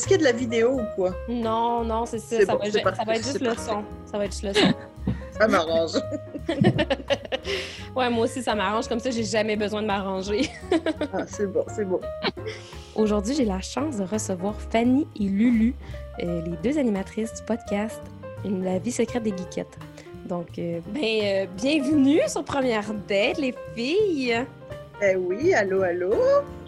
est-ce qu'il y a de la vidéo ou quoi? Non, non, c'est ça. Ça, bon, va, c'est ju- parfait, ça va être juste le son. Ça va être juste le son. Ça m'arrange. ouais, moi aussi, ça m'arrange. Comme ça, j'ai jamais besoin de m'arranger. Ah, c'est bon, c'est bon. Aujourd'hui, j'ai la chance de recevoir Fanny et Lulu, euh, les deux animatrices du podcast La vie secrète des geekettes. Donc, euh, ben, euh, bienvenue sur Première Date, les filles! Eh oui, allô, allô?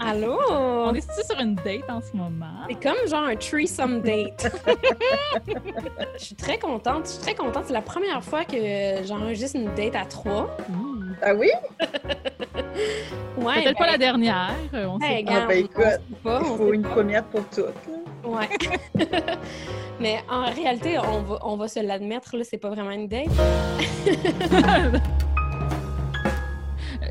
Allô! On est sur une date en ce moment? C'est comme genre un threesome date. Je suis très contente. Je suis très contente. C'est la première fois que j'enregistre une date à trois. Ouh. Ah oui? Ouais, Peut-être pas ben, la dernière. euh, On hey, sait regarde, Ah, ben, on écoute, sait pas, Il faut une pas. première pour toutes. Ouais. Mais en réalité, on va, on va se l'admettre, là, c'est pas vraiment une date.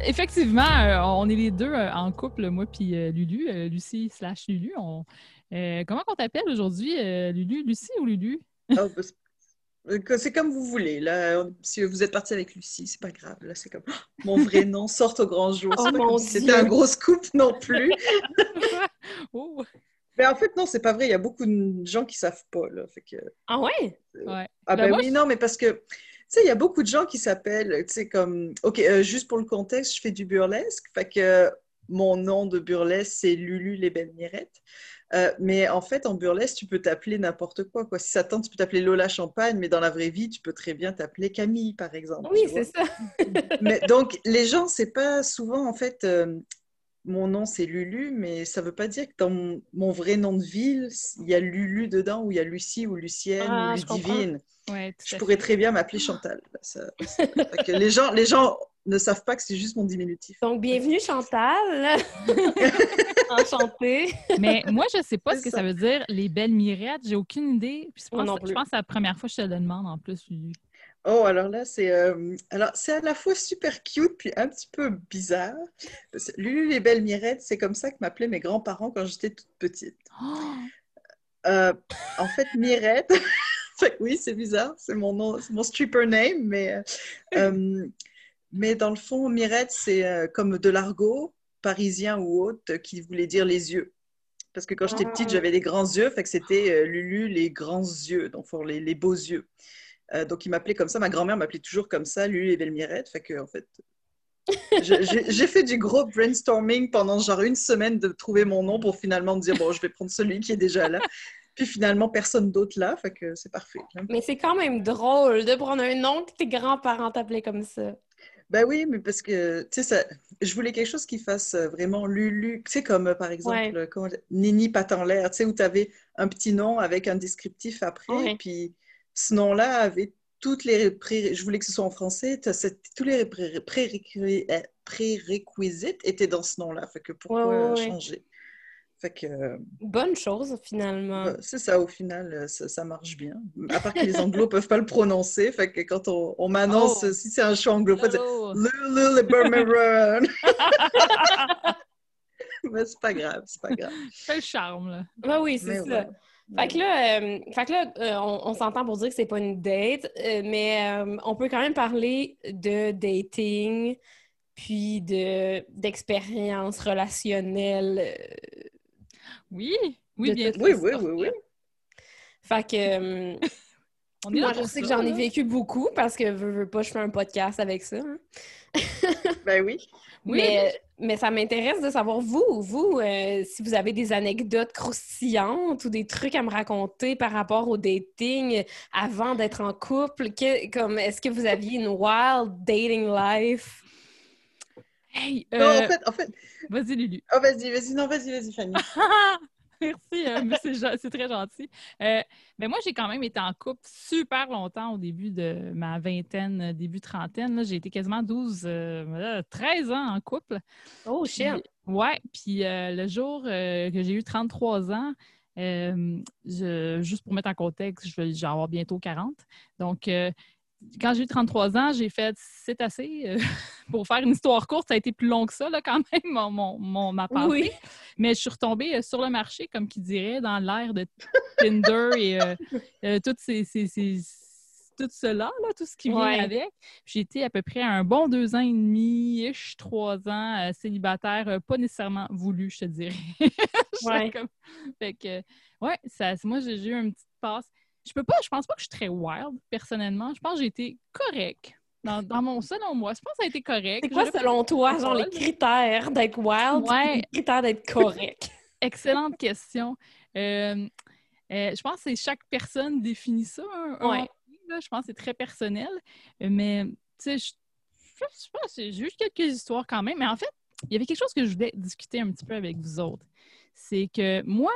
Effectivement, euh, on est les deux euh, en couple, moi puis euh, Lulu, euh, Lucie slash Lulu. On- euh, comment on t'appelle aujourd'hui, euh, Lulu? Lucie ou Lulu? Ah, bah, c'est- comme vous voulez. Là, si vous êtes parti avec Lucie, c'est pas grave. Là, c'est comme Oh, mon vrai nom sort au grand jour. Oh mon c'était un gros scoop non plus. oh, Mais en fait, non, c'est pas vrai. Il y a beaucoup de gens qui savent pas. Là, fait que... Ah ouais? ouais. Ah Ben, ben moi, oui, je- non, mais parce que, sais, il y a beaucoup de gens qui s'appellent, tu sais, comme... OK, euh, juste pour le contexte, je fais du burlesque. Fait que mon nom de burlesque, c'est Lulu les belles mirettes. Euh, mais en fait, en burlesque, tu peux t'appeler n'importe quoi, quoi. Si ça tente, tu peux t'appeler Lola Champagne, mais dans la vraie vie, tu peux très bien t'appeler Camille, par exemple. Oui, c'est ça. Mais donc, les gens, c'est pas souvent, en fait, euh, mon nom, c'est Lulu, mais ça veut pas dire que dans mon, mon vrai nom de ville, il y a Lulu dedans, ou il y a Lucie, ou Lucienne, Ah, ou je. Ludivine. Ouais, Je pourrais fait. très bien m'appeler Chantal. Ça- ça- fait que les, gens, les gens ne savent pas que c'est juste mon diminutif. Donc, bienvenue Chantal. Enchantée. Mais moi, je sais pas ce que ça. ça veut dire, les belles mirettes. J'ai aucune idée. Puis je pense que c'est la première fois que je te le demande en plus, Lulu. Oh, alors là, c'est euh, alors c'est à la fois super cute puis un petit peu bizarre. Lulu les belles mirettes, c'est comme ça que m'appelaient mes grands-parents quand j'étais toute petite. Oh! Euh, en fait, Mirette, oui, c'est bizarre, c'est mon nom, c'est mon stripper name, mais, euh, mais dans le fond, Mirette, c'est comme de l'argot parisien ou autre qui voulait dire les yeux. Parce que quand j'étais petite, j'avais des grands yeux, fait que c'était euh, Lulu les grands yeux, donc pour les, les beaux yeux. Euh, donc il m'appelait comme ça, ma grand-mère m'appelait toujours comme ça, Lulu les belles mirettes, fait que en fait. J'ai fait du gros brainstorming pendant genre une semaine de trouver mon nom pour finalement me dire bon, je vais prendre celui qui est déjà là. Puis finalement, personne d'autre là, fait que c'est parfait. Mais c'est quand même drôle de prendre un nom que tes grands-parents t'appelaient comme ça. Ben oui, mais parce que, tu sais, je voulais quelque chose qui fasse euh, vraiment Lulu, tu sais, comme euh, par exemple, Ouais. dire, Nini Pat en l'air, tu sais, où tu avais un petit nom avec un descriptif après, Ouais. puis ce nom-là avait toutes les pré... je voulais que ce soit en français, tous les pré- prérequis- euh, prérequisites étaient dans ce nom-là, fait que pourquoi Ouais, ouais, ouais. changer? Fait que euh, Bonne chose, finalement. bah, c'est ça, au final, euh, ça, ça marche bien. À part que les anglos peuvent pas le prononcer, fait que quand on, on m'annonce, Oh. si c'est un show anglophone, c'est Oh! Lulu le Burmeran. Mais c'est pas grave, c'est pas grave. Fais le charme, là. Ouais, oui, c'est ça. ouais. Fait que là, euh, fait que là euh, on, on s'entend pour dire que c'est pas une date, euh, mais euh, on peut quand même parler de dating, puis de d'expérience relationnelle. euh, Oui, oui, bien. Oui, oui, oui, oui. Fait que euh, On est moi, je sais que j'en ai vécu beaucoup parce que veux, veux pas, je fais un podcast avec ça. hein. Ben oui. Oui, mais, mais ça m'intéresse de savoir, vous, vous, euh, si vous avez des anecdotes croustillantes ou des trucs à me raconter par rapport au dating avant d'être en couple. Que- comme Est-ce que vous aviez une wild dating life? Hey, Non, euh, en fait, en fait. vas-y, Lulu. Oh, vas-y, vas-y, non, vas-y, vas-y, Fanny. Merci, euh, mais c'est c'est très gentil. Euh, mais moi, j'ai quand même été en couple super longtemps au début de ma vingtaine, euh, début trentaine. là. J'ai été quasiment 12, euh, euh, 13 ans en couple. Oh, shit! ouais, puis le jour que j'ai eu 33 ans, je- juste pour mettre en contexte, je vais, avoir bientôt 40. Donc, quand j'ai eu 33 ans, j'ai fait c'est assez. euh, pour faire une histoire courte, ça a été plus long que ça, là, quand même, mon, mon, mon- ma pensée. Oui. Mais je suis retombée euh, sur le marché, comme qui dirait, dans l'ère de Tinder et euh, euh, toutes ces, ces- ces- tout cela, là, tout ce qui vient avec. J'ai été à peu près un bon deux ans et demi, ish, trois ans célibataire, pas nécessairement voulu, je te dirais. ouais. Fait que, ouais, ça, moi, j'ai eu une petite passe. Je peux pas, je pense pas que je suis très wild, personnellement. Je pense que j'ai été correct. Dans, dans, mon selon moi, je pense que ça a été correct. C'est quoi, selon toi, genre les critères d'être wild, ouais. les critères d'être correct? Excellente question. Euh, euh, je pense que c'est chaque personne définit ça. ouais. je pense que c'est très personnel. Mais, tu sais, je, je, pense j'ai juste quelques histoires quand même. Mais en fait, il y avait quelque chose que je voulais discuter un petit peu avec vous autres. C'est que moi,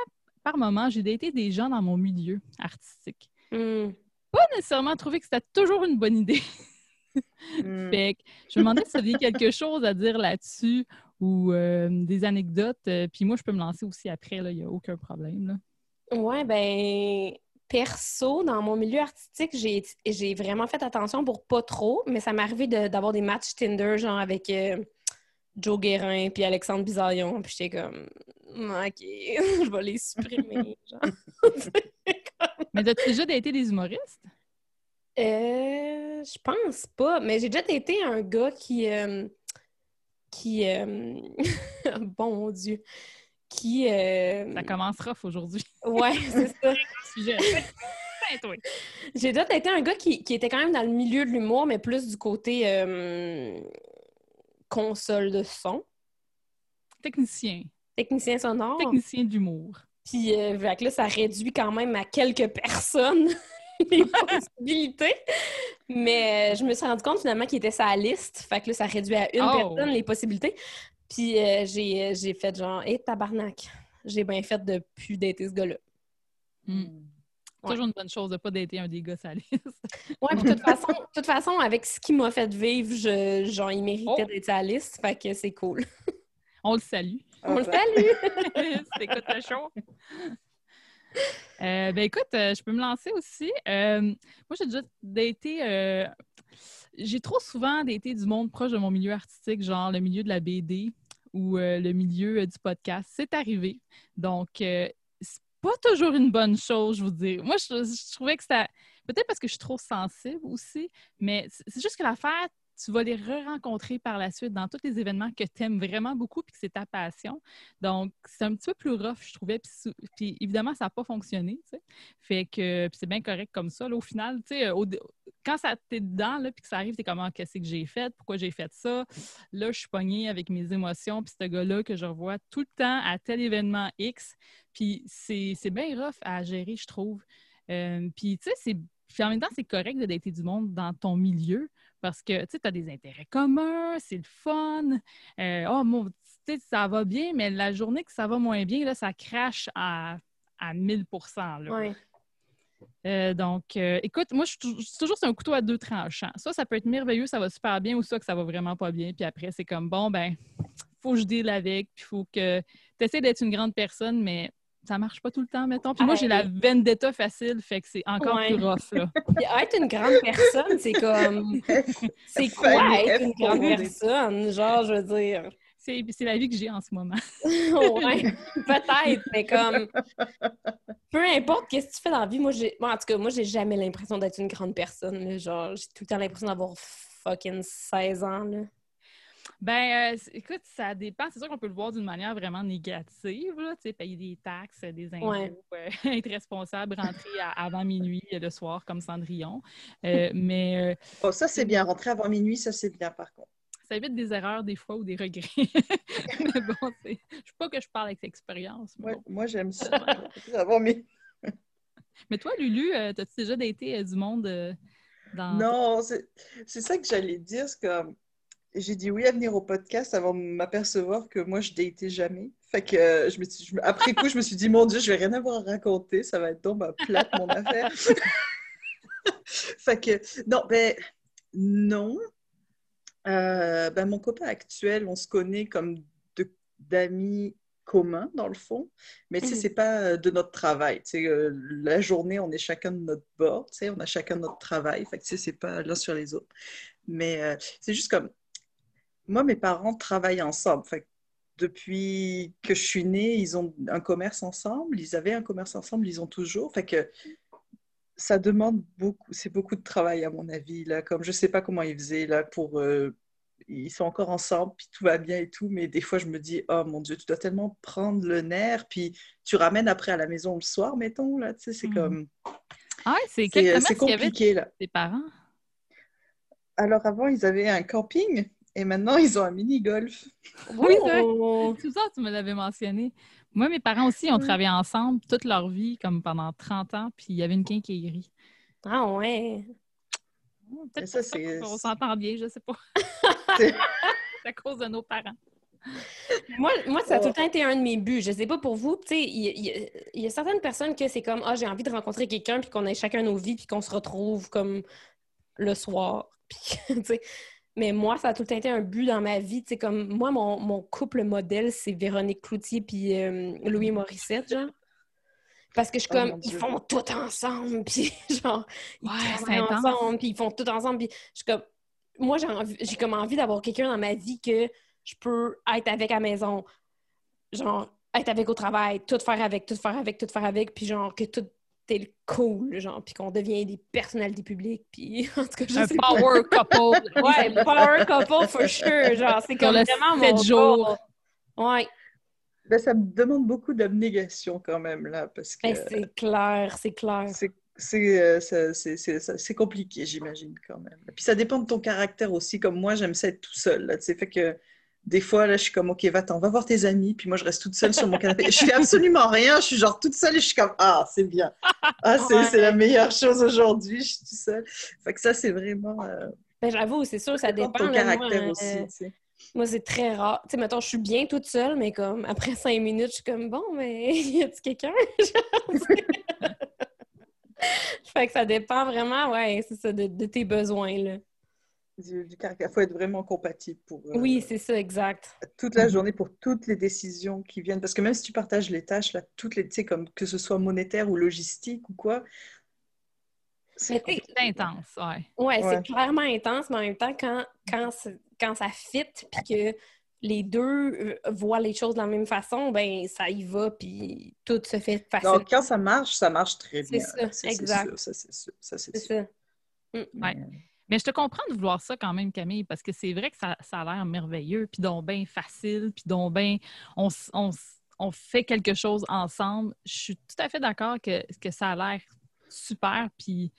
par moment, j'ai daté des gens dans mon milieu artistique. Mm. Pas nécessairement trouvé que c'était toujours une bonne idée. Mm. fait que je me demandais si vous aviez quelque chose à dire là-dessus ou euh, des anecdotes. Euh, puis moi, je peux me lancer aussi après, il n'y a aucun problème. Là. Ouais, ben perso, dans mon milieu artistique, j'ai vraiment fait attention pour pas trop, mais ça m'est arrivé d'avoir des matchs Tinder, genre avec euh, Joe Guérin puis Alexandre Bisaillon, puis j'étais comme OK, je vais les supprimer. mais as-tu déjà daté des humoristes? Euh, je pense pas, mais j'ai déjà été un gars qui. Euh, qui. Euh, bon Dieu. Qui. Euh, ça commence rough aujourd'hui. Ouais, c'est ça. Sujet. j'ai déjà été un gars qui, qui, était quand même dans le milieu de l'humour, mais plus du côté console de son. Technicien. Technicien sonore. Technicien d'humour. Puis, là, ça réduit quand même à quelques personnes. les possibilités. Mais euh, je me suis rendu compte finalement qu'il était sa liste. Fait que là, ça réduit à une Oh! personne les possibilités. Puis euh, j'ai, j'ai fait genre, hé, tabarnak, j'ai bien fait de plus dater ce gars-là. Hmm. Ouais. Toujours une bonne chose de ne pas dater un des gars sa liste. Ouais, puis de toute façon, toute façon, avec ce qu'il m'a fait vivre, je, genre, il méritait Oh! d'être sa liste. Fait que c'est cool. On le salue. On le salue! t'écoutes le show. Euh, ben écoute, euh, je peux me lancer aussi. Euh, moi, j'ai déjà daté. euh, j'ai trop souvent daté du monde proche de mon milieu artistique, genre le milieu de la BD ou le milieu du podcast. C'est arrivé. Donc, pas toujours une bonne chose, je vous dis. Moi, je, je trouvais que c'était. Peut-être parce que je suis trop sensible aussi, mais c'est juste que l'affaire, tu vas les re-rencontrer par la suite dans tous les événements que tu aimes vraiment beaucoup puis que c'est ta passion. Donc, c'est un petit peu plus rough, je trouvais. Puis, évidemment, ça n'a pas fonctionné, tu sais. Fait que c'est bien correct comme ça. Là, au final, au quand ça t'es dedans, là, puis que ça arrive, t'es comme, Ah, qu'est-ce que j'ai fait? Pourquoi j'ai fait ça? Là, je suis pognée avec mes émotions. Puis ce gars-là que je revois tout le temps à tel événement X. Puis c'est bien rough à gérer, je trouve. Euh, puis, tu sais, c'est... En même temps, c'est correct de dater du monde dans ton milieu parce que tu as des intérêts communs, c'est le fun. Euh, oh, mon, tu sais, ça va bien, mais la journée que ça va moins bien, là, ça crache à, à 1000 là. Euh, donc, euh, écoute, moi, je suis tou- je suis toujours sur un couteau à deux tranchants. Ça, ça peut être merveilleux, ça va super bien, ou ça que ça va vraiment pas bien. Puis après, c'est comme, bon, ben, faut que je deal avec, puis faut que tu essaies d'être une grande personne, mais ça marche pas tout le temps, mettons. Puis moi, j'ai la vendetta facile, fait que c'est encore Ouais. plus rough, là. Puis être une grande personne, c'est comme. C'est quoi être une grande personne? Genre, je veux dire. C'est c'est la vie que j'ai en ce moment. ouais, peut-être, mais comme. Peu importe qu'est-ce que tu fais dans la vie, moi, j'ai. Bon, en tout cas, moi, j'ai jamais l'impression d'être une grande personne. là. Genre, j'ai tout le temps l'impression d'avoir fucking 16 ans, là. Ben, euh, écoute, ça dépend. C'est sûr qu'on peut le voir d'une manière vraiment négative, là, tu sais, payer des taxes, des impôts, Ouais. euh, être responsable, rentrer à- avant minuit euh, le soir comme Cendrillon. Euh, mais euh, ça, c'est bien. Rentrer avant minuit, ça, c'est bien, par contre. ça évite des erreurs des fois ou des regrets. mais bon, c'est- je sais pas que je parle avec expérience. mais Ouais, bon. moi, j'aime ça. avant minuit. Mais toi, Lulu, euh, t'as-tu déjà daté euh, du monde euh, dans... Non, c'est c'est ça que j'allais dire. c'est que j'ai dit oui à venir au podcast avant de m'apercevoir que moi, je datais jamais. Fait que euh, je me suis, je me- après coup, je me suis dit, mon Dieu, je vais rien avoir à raconter. Ça va être donc ma plate, mon affaire. fait que, non, ben, non. Euh, ben, mon copain actuel, on se connaît comme d'amis communs, dans le fond. Mais tu sais, Mhm. c'est pas euh, de notre travail. Tu sais, euh, la journée, on est chacun de notre bord. Tu sais, on a chacun notre travail. Fait que tu sais, c'est pas l'un sur les autres. Mais c'est juste comme... Moi, mes parents travaillent ensemble. Que depuis que je suis née, ils ont un commerce ensemble. Ils avaient un commerce ensemble, ils ont toujours. Fait que ça demande beaucoup, c'est beaucoup de travail à mon avis. Là, comme je sais pas comment ils faisaient là pour, euh, ils sont encore ensemble, puis tout va bien et tout, mais des fois je me dis, oh mon Dieu, tu dois tellement prendre le nerf, puis tu ramènes après à la maison le soir, mettons là, tu sais, c'est Mhm. comme, Ah, c'est c'est c'est y avait compliqué là. tes parents? Alors avant ils avaient un camping et maintenant ils ont un mini golf. Oui, c'est. Oh. Tout ça, tu me l'avais mentionné. Moi, mes parents aussi ont Mm. travaillé ensemble toute leur vie, comme pendant 30 ans, puis il y avait une quincaillerie. Ah ouais. Peut-être ça, c'est- qu'on s'entend bien, je sais pas. C'est- C'est à cause de nos parents. Moi, moi, ça a tout le Oh. temps été un de mes buts. Je sais pas pour vous. Tu sais, il y, a certaines personnes que c'est comme, ah, j'ai envie de rencontrer quelqu'un, puis qu'on ait chacun nos vies, puis qu'on se retrouve comme le soir. Puis, tu sais. Mais moi, ça a tout le temps été un but dans ma vie. Tu sais, comme moi, mon, mon couple modèle, c'est Véronique Cloutier puis euh, Louis Morissette, genre. Parce que je suis Oh, comme, ils font tout ensemble, puis genre, ils Ouais, travaillent ensemble, puis ils font tout ensemble, puis je suis comme, moi, j'ai envie- j'ai comme envie d'avoir quelqu'un dans ma vie que je peux être avec à la maison, genre, être avec au travail, tout faire avec, tout faire avec, tout faire avec, puis genre, que tout est cool, genre, puis qu'on devient des personnalités publiques, puis en tout cas, je Un sais pas. power couple. Ouais, power couple for sure, genre, c'est comme le vraiment mon jours. Ouais, Ben, ça me demande beaucoup d'abnégation quand même là parce que Ben, c'est clair, c'est clair. c'est c'est euh, c'est- c'est- ça- c'est compliqué j'imagine quand même. Puis ça dépend de ton caractère aussi. Comme moi j'aime ça être tout seul. Là, tu sais, fait que des fois là je suis comme ok va-t'en, va voir tes amis. Puis moi je reste toute seule sur mon canapé. Je fais absolument rien. Je suis genre toute seule et je suis comme ah c'est bien. Ah c'est Ouais. la meilleure chose aujourd'hui. Je suis toute seule. Fait que ça c'est vraiment. euh, Ben, j'avoue, c'est sûr, ça dépend ton là, moi, caractère euh, aussi. tu sais. Moi, c'est très rare. Tu sais, mettons, je suis bien toute seule, mais comme après cinq minutes, je suis comme bon, mais y a-tu quelqu'un? Fait que ça dépend vraiment, ouais, c'est ça, de, de tes besoins, là. Du, du caractère. faut être vraiment compatible pour. euh, Oui, c'est ça, exact. toute la Mhm. journée pour toutes les décisions qui viennent. Parce que même si tu partages les tâches, là, toutes les, comme que ce soit monétaire ou logistique ou quoi, c'est intense, ouais. Ouais, Ouais. c'est clairement intense, mais en même temps, quand, quand, quand ça fit, puis que les deux euh, voient les choses de la même façon, ben ça y va, puis tout se fait facile. Donc, quand ça marche, ça marche très C'est bien. ça, c'est exact. sûr, ça, c'est sûr. Ça, c'est c'est sûr. ça. Mais, je te comprends de vouloir ça quand même, Camille, parce que c'est vrai que ça, ça a l'air merveilleux, puis donc bien facile, puis donc bien on, on fait quelque chose ensemble. Je suis tout à fait d'accord que, que ça a l'air super, puis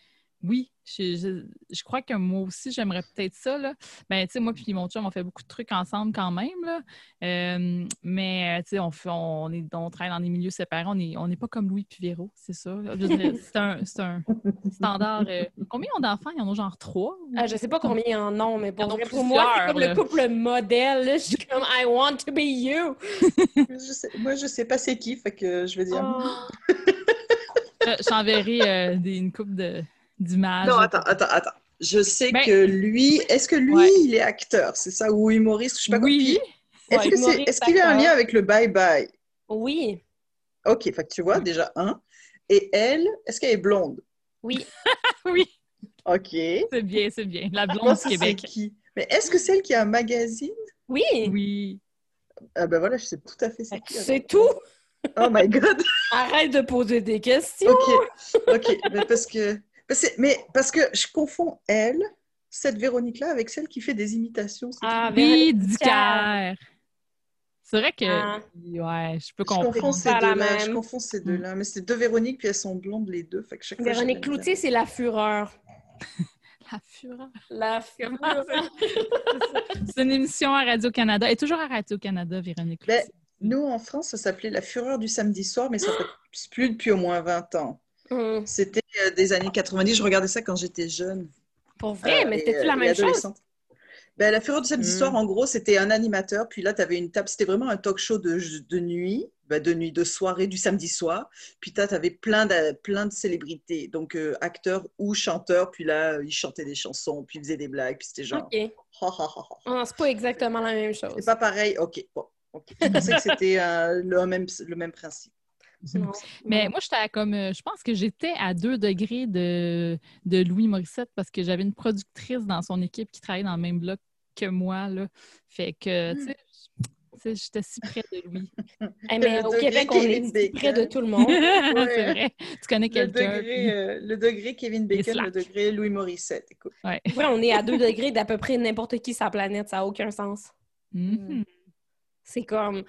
oui, je, je- je crois que moi aussi, j'aimerais peut-être ça. Là. Ben, tu sais, moi puis mon chum, on fait beaucoup de trucs ensemble quand même. Là. Euh, mais, euh, tu sais, on, fait- on, est, on travaille dans des milieux séparés. On n'est on n'est pas comme Louis puis Véro, c'est ça. C'est un, c'est un standard. euh, Combien ils ont d'enfants? Ils en ont genre trois? ou- Ah, je sais pas combien il y en a, mais pour, vrai, pour moi, c'est comme là. le couple modèle. là. Je suis comme I want to be you. moi, je sais pas c'est qui, fait que je vais dire. Oh. Je- J'enverrai euh, une coupe de- d'images. Non, attends, attends, attends. Je sais Ben- que lui, est-ce que lui, Ouais. il est acteur, c'est ça, ou humoriste, je sais pas quoi. Oui, Est-ce Ouais, que c'est- humoriste, est-ce qu'il a un lien avec le bye-bye? Oui, Ok, fait que tu vois, déjà un. Et elle, est-ce qu'elle est blonde? oui. oui, Ok. c'est bien, c'est bien. La blonde du ça, Québec. qui? Mais est-ce que c'est elle qui a un magazine? Oui, Oui. Ah ben voilà, je sais tout à fait c'est qui. c'est tout? Oh my god. Arrête de poser des questions. Ok, ok. Mais parce que- mais parce que je confonds elle, cette Véronique-là, avec celle qui fait des imitations. Ah, cœur. C'est vrai que. Ah. Ouais, je peux je comprendre. confonds c'est ces deux-là. Je confonds ces deux-là. Mais c'est deux Véroniques, puis elles sont blondes les deux. Fait que chaque fois, Véronique je- Cloutier, c'est la fureur. La fureur. La fureur. C'est une émission à Radio-Canada. Elle est toujours à Radio-Canada, Véronique. Ben, Cloutier. Nous, en France, ça s'appelait La Fureur du samedi soir, mais ça fait plus depuis au moins 20 ans. Hum, C'était euh, des années 90. Je regardais ça quand j'étais jeune. Pour vrai, Euh, mais c'était-tu euh, la et même chose? Ben, la Fureur du samedi Mm. soir, en gros, c'était un animateur, puis là, tu avais une table, c'était vraiment un talk show de, de nuit, ben, de nuit, de soirée, du samedi soir. Puis tu avais plein de, plein de célébrités, donc euh, acteurs ou chanteurs, puis là, ils chantaient des chansons, puis ils faisaient des blagues, puis c'était genre. OK. Ah, c'est pas exactement la même chose. C'est pas pareil, ok. Bon. Je pensais que c'était euh, le, même, le même principe. Non. Mais moi, j'étais à comme. euh, Je pense que j'étais à deux degrés de, de Louis Morissette parce que j'avais une productrice dans son équipe qui travaillait dans le même bloc que moi. Là. Fait que, tu sais, j'étais si près de lui. Eh, mais au Québec, on Kevin est près de tout le monde. c'est vrai. Tu connais quelqu'un. puis- euh, le degré Kevin Bacon, le degré Louis Morissette. Écoute. Ouais. Ouais, on est à 2 degrés d'à peu près n'importe qui sur la planète. Ça n'a aucun sens. Mhm. C'est comme.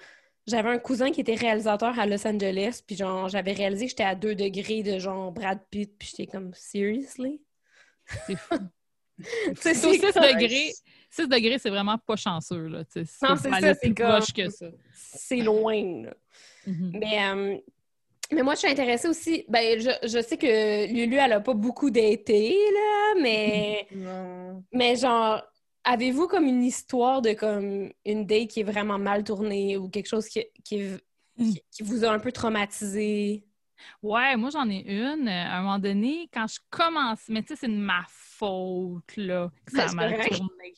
J'avais un cousin qui était réalisateur à Los Angeles, puis genre, j'avais réalisé que j'étais à 2 degrés de genre Brad Pitt, puis j'étais comme, seriously? C'est fou. Tu sais, Sur c'est 6 comme- degrés, 6 degrés, c'est vraiment pas chanceux. Là, tu sais. Non, c'est ça, c'est proche que ça. C'est loin, là. Mhm. Mais, euh, mais moi, je suis intéressée aussi. Ben, je, je sais que Lulu, elle a pas beaucoup d'été, là, mais, mais genre, avez-vous comme une histoire de comme une date qui est vraiment mal tournée ou quelque chose qui, qui, qui- qui vous a un peu traumatisé? Ouais, moi j'en ai une. Euh, À un moment donné, quand je commence, mais tu sais, c'est de ma faute là, que ça a C'est mal correct. tourné.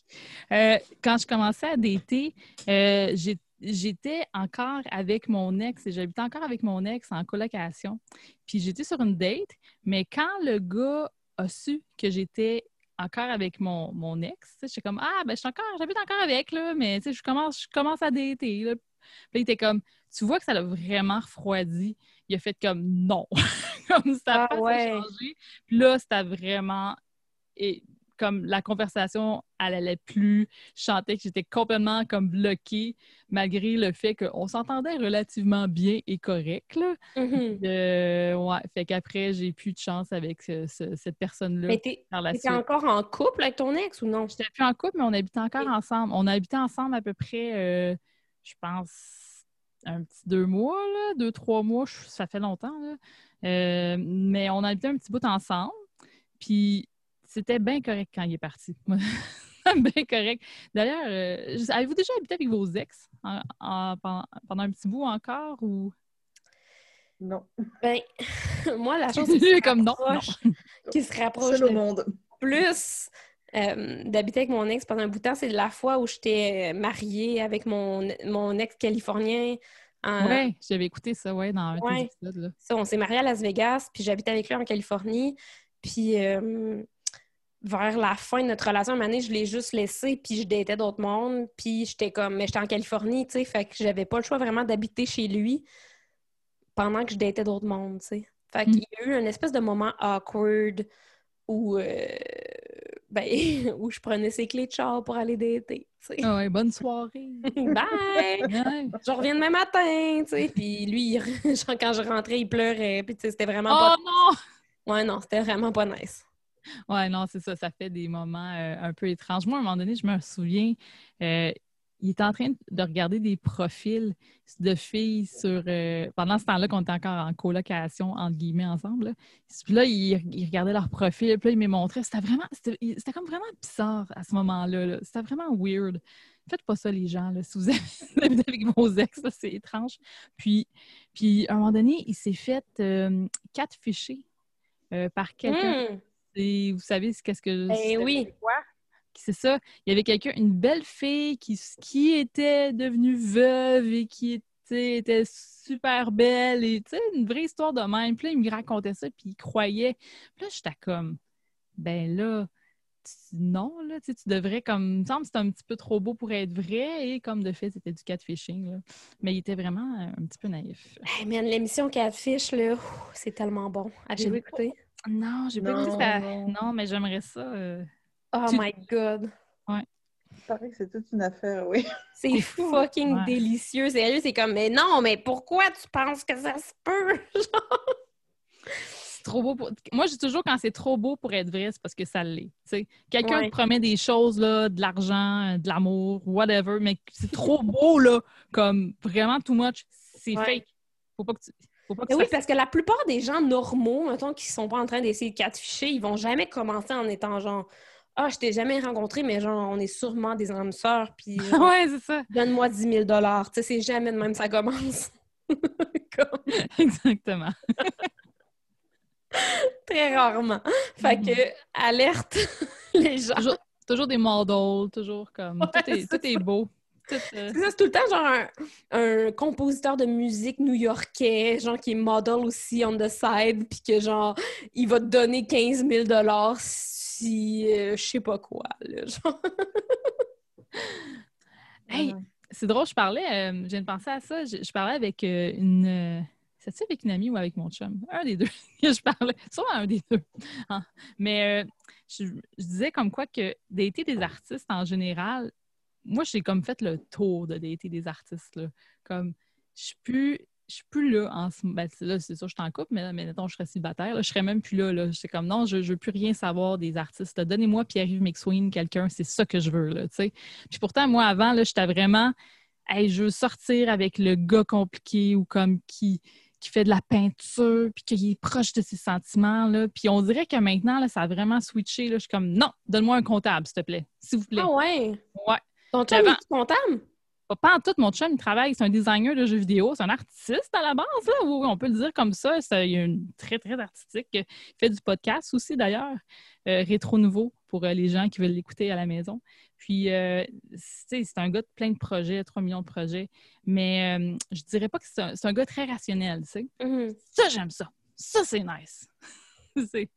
Euh, quand je commençais à dater, euh, j'étais encore avec mon ex et j'habitais encore avec mon ex en colocation. Puis j'étais sur une date, mais quand le gars a su que j'étais encore avec mon, mon ex, sais, j'étais comme Ah, ben je suis encore, j'habite encore avec, là, mais tu sais, je commence, je commence à dater. Là. Puis il était comme Tu vois que ça l'a vraiment refroidi. Il a fait comme non. comme ça Ah, face a ouais. changé. Puis là, c'était vraiment. Et comme la conversation, elle allait plus. Je sentais que j'étais complètement comme bloquée, malgré le fait qu'on s'entendait relativement bien et correct. Là. Mhm. Euh, ouais, fait qu'après, j'ai plus de chance avec ce- ce- cette personne-là Mais t'es encore en couple avec ton ex ou non? J'étais plus en couple, mais on habitait encore ensemble. On a habité ensemble à peu près, euh, je pense, un petit deux mois, là, deux, trois mois, ça fait longtemps. Là. Euh, mais on a habité un petit bout ensemble. Puis c'était bien correct quand il est parti. bien correct. D'ailleurs, euh, avez-vous déjà habité avec vos ex en- en- pendant, un petit bout encore ou? Non. Ben, moi, la chose qui se comme non, rapproche, qui se rapproche le monde. plus euh, d'habiter avec mon ex pendant un bout de temps, c'est la fois où j'étais mariée avec mon, mon ex californien. En- Ouais, j'avais écouté ça, ouais, dans un de Ouais. Là. Ça, on s'est mariés à Las Vegas, puis j'habitais avec lui en Californie. Puis euh, vers la fin de notre relation, une année, je l'ai juste laissé, puis je datais d'autres mondes. Puis j'étais comme, mais j'étais en Californie, tu sais, fait que j'avais pas le choix vraiment d'habiter chez lui pendant que je datais d'autres mondes, tu sais. Fait Mm. qu'il y a eu une espèce de moment awkward où, euh, ben, où je prenais ses clés de char pour aller dater, tu sais. Ah ouais, bonne soirée. Bye! Je reviens demain matin, tu sais. Puis lui, genre, quand je rentrais, il pleurait. Puis tu sais, c'était vraiment Oh pas... non! Ouais, non, c'était vraiment pas nice. Ouais, non, c'est ça. Ça fait des moments euh, un peu étranges. Moi, à un moment donné, je me souviens, euh, il était en train de regarder des profils de filles sur. euh, pendant ce temps-là, qu'on était encore en colocation, entre guillemets, ensemble. Là. Puis là, il, regardait leurs profils, puis là, il me montrait. C'était vraiment. C'était comme vraiment bizarre à ce moment-là. là. C'était vraiment weird. Faites pas ça, les gens, là, si vous habité avec vos ex, c'est étrange. Puis, puis, à un moment donné, il s'est fait quatre fichiers par quelqu'un. Hmm. Et vous savez ce- qu'est-ce que c'est oui. quoi? C'est ça. Il y avait quelqu'un, une belle fille qui, qui était devenue veuve et qui était, était super belle et tu sais, une vraie histoire de même. Puis là, il me racontait ça, puis il croyait. Puis là, j'étais comme, ben là, tu- non, là, tu sais, tu devrais comme, il me semble que c'était un petit peu trop beau pour être vrai et comme de fait, c'était du catfishing. Là. Mais il était vraiment euh, un petit peu naïf. Hey, man, l'émission Catfish, là, c'est tellement bon. J'ai- écouté? Non, j'ai pas écouté ça. non. Mais j'aimerais ça. euh, Oh Tu- my God! Il paraît que c'est toute une affaire, oui. C'est fucking Ouais. délicieux. Sérieux, c'est comme, mais non, mais pourquoi tu penses que ça se peut? c'est trop beau pour... Moi, je dis toujours quand c'est trop beau pour être vrai, c'est parce que ça l'est. tu sais. Quelqu'un Ouais. te promet des choses, là, de l'argent, de l'amour, whatever, mais c'est trop beau, là, comme vraiment too much, c'est Ouais. fake. Faut pas que tu... Oui, parce que la plupart des gens normaux, mettons, qui sont pas en train d'essayer de catfisher, ils vont jamais commencer en étant genre Ah, je t'ai jamais rencontré, mais genre, on est sûrement des âmes sœurs, puis ouais, c'est ça. donne-moi 10 000 Tu sais, c'est jamais de même ça commence. Comme, Exactement. très rarement. Fait que, alerte les gens. Toujours, toujours des models, toujours comme... Ouais, tout, est, c'est tout est beau. Euh, C'est ça, c'est tout le temps genre un, un compositeur de musique new-yorkais, genre qui est model aussi on the side, puis que genre, il va te donner 15 000 si euh, je sais pas quoi, là, genre. Hey, c'est drôle, je parlais, euh, je viens de penser à ça, je, je parlais avec euh, une. C'est-tu avec une amie ou avec mon chum? Un des deux que je parlais. Sûrement un des deux. Hein. Mais euh, je, je disais comme quoi que dater des artistes en général, moi, j'ai comme fait le tour de dater des artistes. Là. Comme, je suis plus. Je suis plus là en ce c'est- là, c'est sûr, je suis en couple, mais, mais mettons, je serais célibataire. Là, je serais même plus là. là. J'étais comme non, je, je veux plus rien savoir des artistes. Donnez-moi Pierre-Yves McSween, quelqu'un, c'est ça que je veux. Là, tu sais. Puis pourtant, moi, avant, là, j'étais vraiment Hey, je veux sortir avec le gars compliqué ou comme qui, qui fait de la peinture, puis qu'il est proche de ses sentiments. Là. Puis on dirait que maintenant, là, ça a vraiment switché. Là. Je suis comme non, donne-moi un comptable, s'il te plaît. S'il vous plaît. Ah ouais? Ouais. Ton chum, est comptable? Pas, pas en tout, mon chum, il travaille, c'est un designer de jeux vidéo, c'est un artiste à la base, là, oui, on peut le dire comme ça. C'est il est une très, très artistique. Il fait du podcast aussi, d'ailleurs, euh, rétro nouveau pour euh, les gens qui veulent l'écouter à la maison. Puis, euh, c'est c'est un gars de plein de projets, 3 millions de projets. Mais euh, je dirais pas que c'est un, gars très rationnel, tu sais. Mhm. Ça, j'aime ça. Ça, c'est nice. C'est-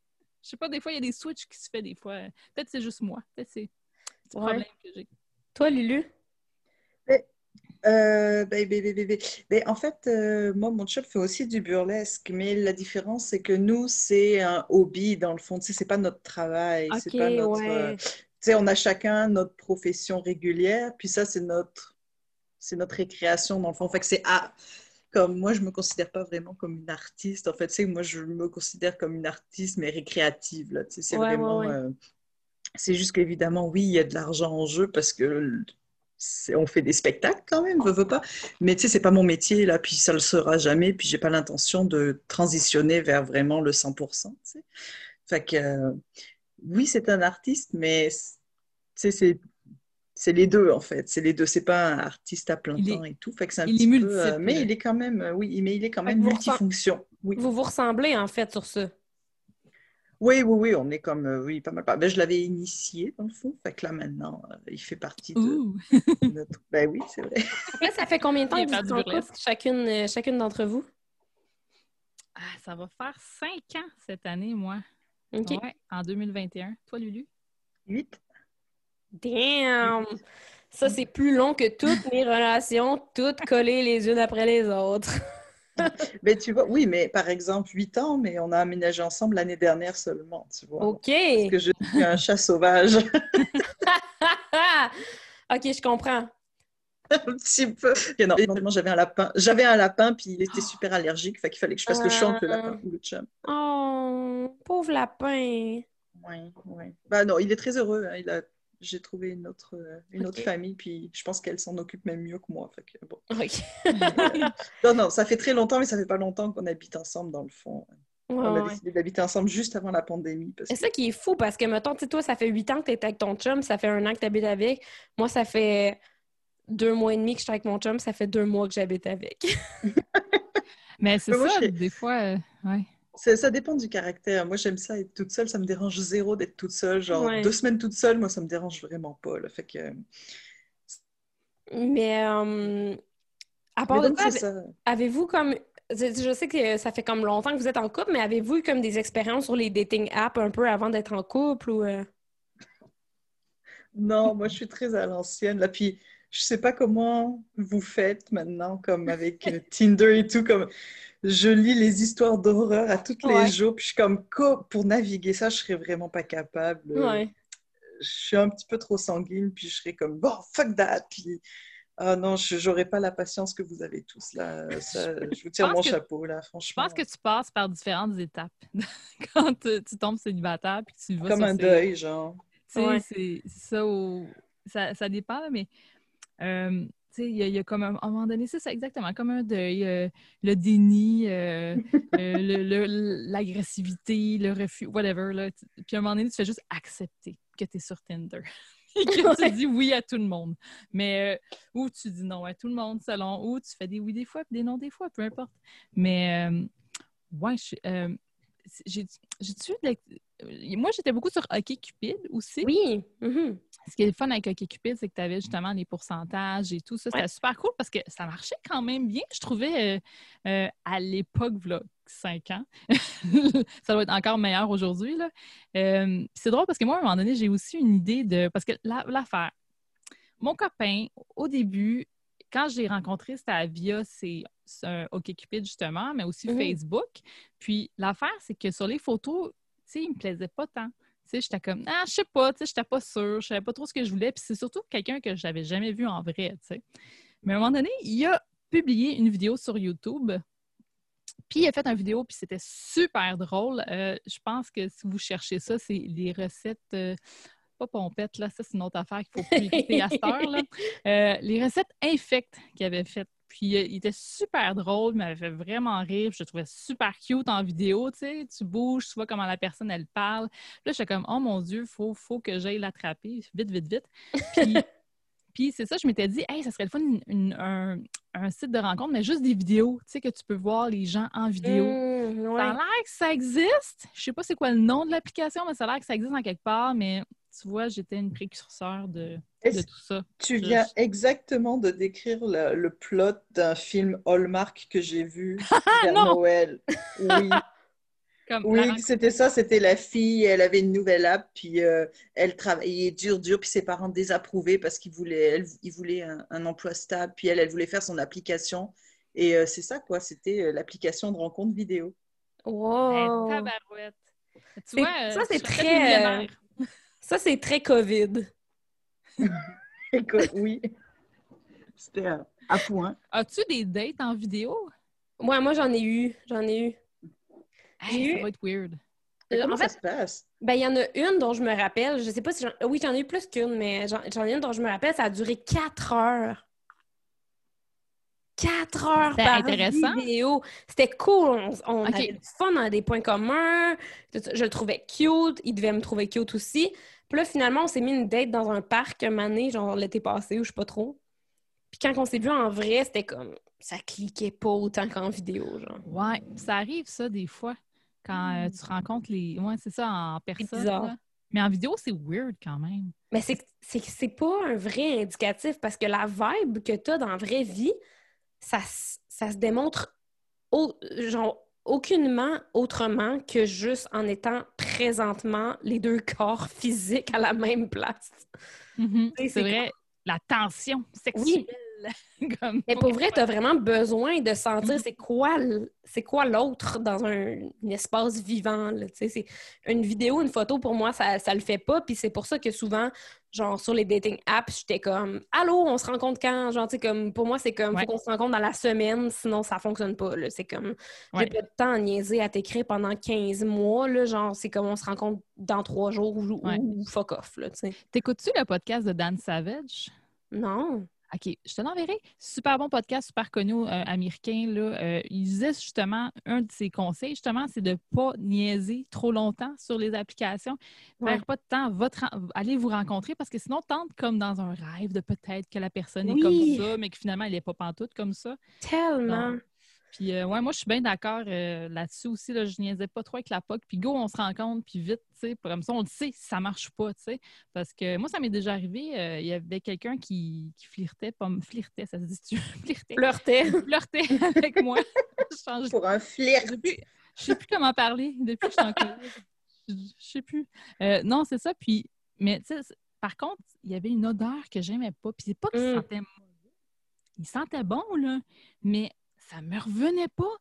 Je sais pas, des fois, il y a des switches qui se fait des fois. Peut-être c'est juste moi. Peut-être c'est c'est le Ouais. problème que j'ai. Toi, Lulu? Euh, ben, ben, ben, ben. Ben, en fait, euh, moi, mon chum fait aussi du burlesque, mais la différence, c'est que nous, c'est un hobby, dans le fond. Tu sais, c'est pas notre travail, c'est Ok, pas notre... ouais. euh, tu sais, on a chacun notre profession régulière, puis ça, c'est notre, c'est notre récréation, dans le fond. Fait que c'est... ah, comme moi, je me considère pas vraiment comme une artiste. En fait, tu sais, moi, je me considère comme une artiste, mais récréative, là. Tu sais, c'est Ouais, ouais, vraiment... ouais. euh, c'est juste qu'évidemment, oui, il y a de l'argent en jeu parce que on fait des spectacles quand même, veux, veux pas. Mais tu sais, c'est pas mon métier, là, puis ça le sera jamais, puis j'ai pas l'intention de transitionner vers vraiment le 100%, tu sais. Fait que, euh, oui, c'est un artiste, mais c'est c'est les deux, en fait. C'est les deux. C'est pas un artiste à plein Il est- temps et tout. Fait que c'est un petit peu, euh, mais il est quand même, euh, oui, mais il est quand même multifonction. Oui. Vous vous ressemblez, en fait, sur ça. Oui, oui, oui, on est comme, euh, oui, pas mal. Ben, je l'avais initié, dans le fond. Fait que là, maintenant, euh, il fait partie de Ouh! notre... Ben oui, c'est vrai. Là, ça fait combien de temps Il que vous êtes en couple, chacune, euh, chacune d'entre vous? Ah, ça va faire cinq ans cette année, moi. OK. Ouais, en 2021. Toi, Lulu? Huit. Damn! Ça, c'est plus long que toutes mes relations, toutes collées les unes après les autres. Ben, tu vois, oui, mais par exemple, huit ans, mais on a aménagé ensemble l'année dernière seulement, tu vois. OK! Parce que je suis un chat sauvage, OK, je comprends. un petit peu. Et non, éventuellement, j'avais un lapin. J'avais un lapin, puis il était super allergique. Fait qu'il fallait que je fasse le entre le lapin ou le chum. Oh, pauvre lapin! Oui, oui. Ben non, il est très heureux. hein. Il a... J'ai trouvé une autre, euh, une autre famille, puis je pense qu'elle s'en occupe même mieux que moi. Fait que, bon. Non, non, ça fait très longtemps, mais ça fait pas longtemps qu'on habite ensemble, dans le fond. Ouais, On a ouais. décidé d'habiter ensemble juste avant la pandémie. Parce C'est que... ça qui est fou parce que, mettons, tu sais, toi, ça fait huit ans que tu es avec ton chum, ça fait un an que tu habites avec. Moi, ça fait deux mois et demi que je suis avec mon chum, ça fait deux mois que j'habite avec. Mais c'est moi, ça, je- des fois, euh, ouais. Ça dépend du caractère. Moi, j'aime ça être toute seule. Ça me dérange zéro d'être toute seule. Genre, Ouais. deux semaines toute seule, moi, ça me dérange vraiment pas. Là. Fait que... Mais euh, à Mais part de donc, ça, avez-vous comme. Je je sais que ça fait comme longtemps que vous êtes en couple, mais avez-vous eu comme des expériences sur les dating apps un peu avant d'être en couple ou. euh? Non, moi, je suis très à l'ancienne. Là. Puis, je sais pas comment vous faites maintenant, comme avec euh, Tinder et tout. Comme... Je lis les histoires d'horreur à tous les jours. Puis, je suis comme, co- pour naviguer ça, je serais vraiment pas capable. Ouais. Je suis un petit peu trop sanguine. Puis, je serais comme, bon, fuck that. Puis, ah non, je n'aurais pas la patience que vous avez tous là. Ça, je vous tire mon que- chapeau là, Je franchement. pense que tu passes par différentes étapes quand tu, tu tombes célibataire puis tu vas Comme sur un ces- deuil, genre. Tu sais, Ouais. c'est ça, ça, ça dépend, mais euh, tu sais, il y, a- il y a comme un, à un moment donné, c'est ça exactement, comme un deuil, euh, le déni, euh, euh, le- le- l'agressivité, le, refus, whatever. Là. Puis à un moment donné, tu fais juste accepter que tu es sur Tinder. Et que tu dis oui à tout le monde. Mais euh, ou tu dis non à tout le monde selon, ou tu fais des oui des fois, des non des fois, peu importe. Mais ouais, je- j'ai de euh, Moi, j'étais beaucoup sur Hockey Cupid aussi. Oui. mhm. Ce qui est le fun avec Hockey Cupid, c'est que tu avais justement les pourcentages et tout ça. C'était Ouais. super cool parce que ça marchait quand même bien. Je trouvais euh, euh, à l'époque, là, 5 ans, ça doit être encore meilleur aujourd'hui. Euh, c'est drôle parce que moi, à un moment donné, j'ai aussi une idée de. Parce que la- l'affaire, mon copain, au début, quand j'ai rencontré, c'était via c'est OkCupid justement, mais aussi Mhm. Facebook. Puis l'affaire, c'est que sur les photos, tu sais, il me plaisait pas tant. Sais, j'étais comme, ah, je sais pas, tu sais, j'étais pas sûre, je savais pas trop ce que je voulais. Puis c'est surtout quelqu'un que j'avais jamais vu en vrai, tu sais. Mais à un moment donné, il a publié une vidéo sur YouTube. Puis il a fait une vidéo, puis c'était super drôle. Euh, je pense que si vous cherchez ça, c'est les recettes. euh, pas pompettes, là, ça c'est une autre affaire qu'il faut plus écouter à cette heure. Là. Euh, les recettes infectes qu'il avait faites. Puis euh, il était super drôle, il m'avait fait vraiment rire. Je le trouvais super cute en vidéo, tu sais. Tu bouges, tu vois comment la personne, elle parle. Là, j'étais comme, oh mon Dieu, faut, faut que j'aille l'attraper. Vite, vite, vite. Puis, puis c'est ça, je m'étais dit, hey, ça serait le fun, une- une- un, un site de rencontre, mais juste des vidéos, tu sais, que tu peux voir les gens en vidéo. Mmh, ouais. Ça a l'air que ça existe. Je sais pas c'est quoi le nom de l'application, mais ça a l'air que ça existe en quelque part. Mais tu vois, j'étais une précurseur de, tout ça. Tu viens exactement de décrire le, le plot d'un film Hallmark que j'ai vu vers Ah! Noël? Oui, Comme oui, la- c'était ça. C'était la fille. Elle avait une nouvelle app, puis euh, elle travaillait dur, dur, puis ses parents désapprouvaient parce qu'ils voulaient, elle, ils voulaient un, un emploi stable, puis elle, elle voulait faire son application. Et euh, c'est ça, quoi. C'était euh, l'application de rencontre vidéo. Wow. Ben, tabarouette. Tu C'est- vois, euh, ça, c'est très. Ça, c'est très COVID. Écoute, oui. C'était à, à point. As-tu des dates en vidéo? Ouais, moi, j'en ai eu. J'en ai eu. Hey, eu- ça va être weird. Comment en ça fait, se passe? ben, il y en a une dont je me rappelle. Je sais pas si j'en... Oui, j'en ai eu plus qu'une, mais j'en j'en ai une dont je me rappelle. Ça a duré quatre heures. Quatre heures par intéressant? vidéo. C'était cool. On, avait du fun, on a des points communs. Je le trouvais cute. Il devait me trouver cute aussi. Puis là, finalement, on s'est mis une date dans un parc un donné, genre l'été passé, ou je sais pas trop. Puis quand on s'est vu en vrai, c'était comme... Ça cliquait pas autant qu'en vidéo, genre. Ouais, ça arrive ça des fois quand euh, tu rencontres les. Ouais, c'est ça en personne. là. Mais en vidéo, c'est weird quand même. Mais c'est c'est c'est pas un vrai indicatif parce que la vibe que tu as dans la vraie vie, ça, se démontre au- genre, aucunement autrement que juste en étant présentement les deux corps physiques à la même place. Mhm. C'est- C'est c'est vrai, la tension sexuelle. Comme Mais pour vrai, tu as vraiment besoin de sentir Mhm. c'est quoi c'est quoi l'autre dans un, un espace vivant. là, c'est une vidéo, une photo, pour moi, ça, ça le fait pas. Puis c'est pour ça que souvent, genre sur les dating apps, j'étais comme Allô, on se rencontre quand? Genre, tu sais, comme pour moi, c'est comme Ouais. faut qu'on se rencontre dans la semaine, sinon ça fonctionne pas. C'est comme j'ai Ouais. pas de temps à niaiser à t'écrire pendant 15 mois. Là, genre, c'est comme on se rencontre dans trois jours ou, Ouais. ou fuck off. T'écoutes-tu le podcast de Dan Savage? Non. OK, je te l'enverrai. Super bon podcast, super connu euh, américain. Là. Euh, il disait justement, un de ses conseils, justement, c'est de ne pas niaiser trop longtemps sur les applications. Ouais. Faire pas de temps, va te ren- allez vous rencontrer parce que sinon, tente comme dans un rêve de peut-être que la personne est comme ça, mais que finalement, elle n'est pas pantoute comme ça. Tellement. Puis, euh, ouais, moi, je suis bien d'accord euh, là-dessus aussi. Là, je niaisais pas trop avec la POC. Puis, go, on se rencontre, puis vite, tu sais. Comme ça, on le sait si ça marche pas, tu sais. Parce que moi, ça m'est déjà arrivé. euh, Il y avait quelqu'un qui, qui flirtait, pas me flirtait, ça se dit-tu? flirtait. Pleurtais. Flirtait avec moi. je change Pour un flirt. je sais plus- je sais plus comment parler depuis que je suis en COVID. Je sais plus. Non, c'est ça. Puis, mais tu sais, par contre, il y avait une odeur que j'aimais pas. Puis c'est pas qu'il Mm. sentait mauvais. Il sentait bon, là, mais ça me revenait pas.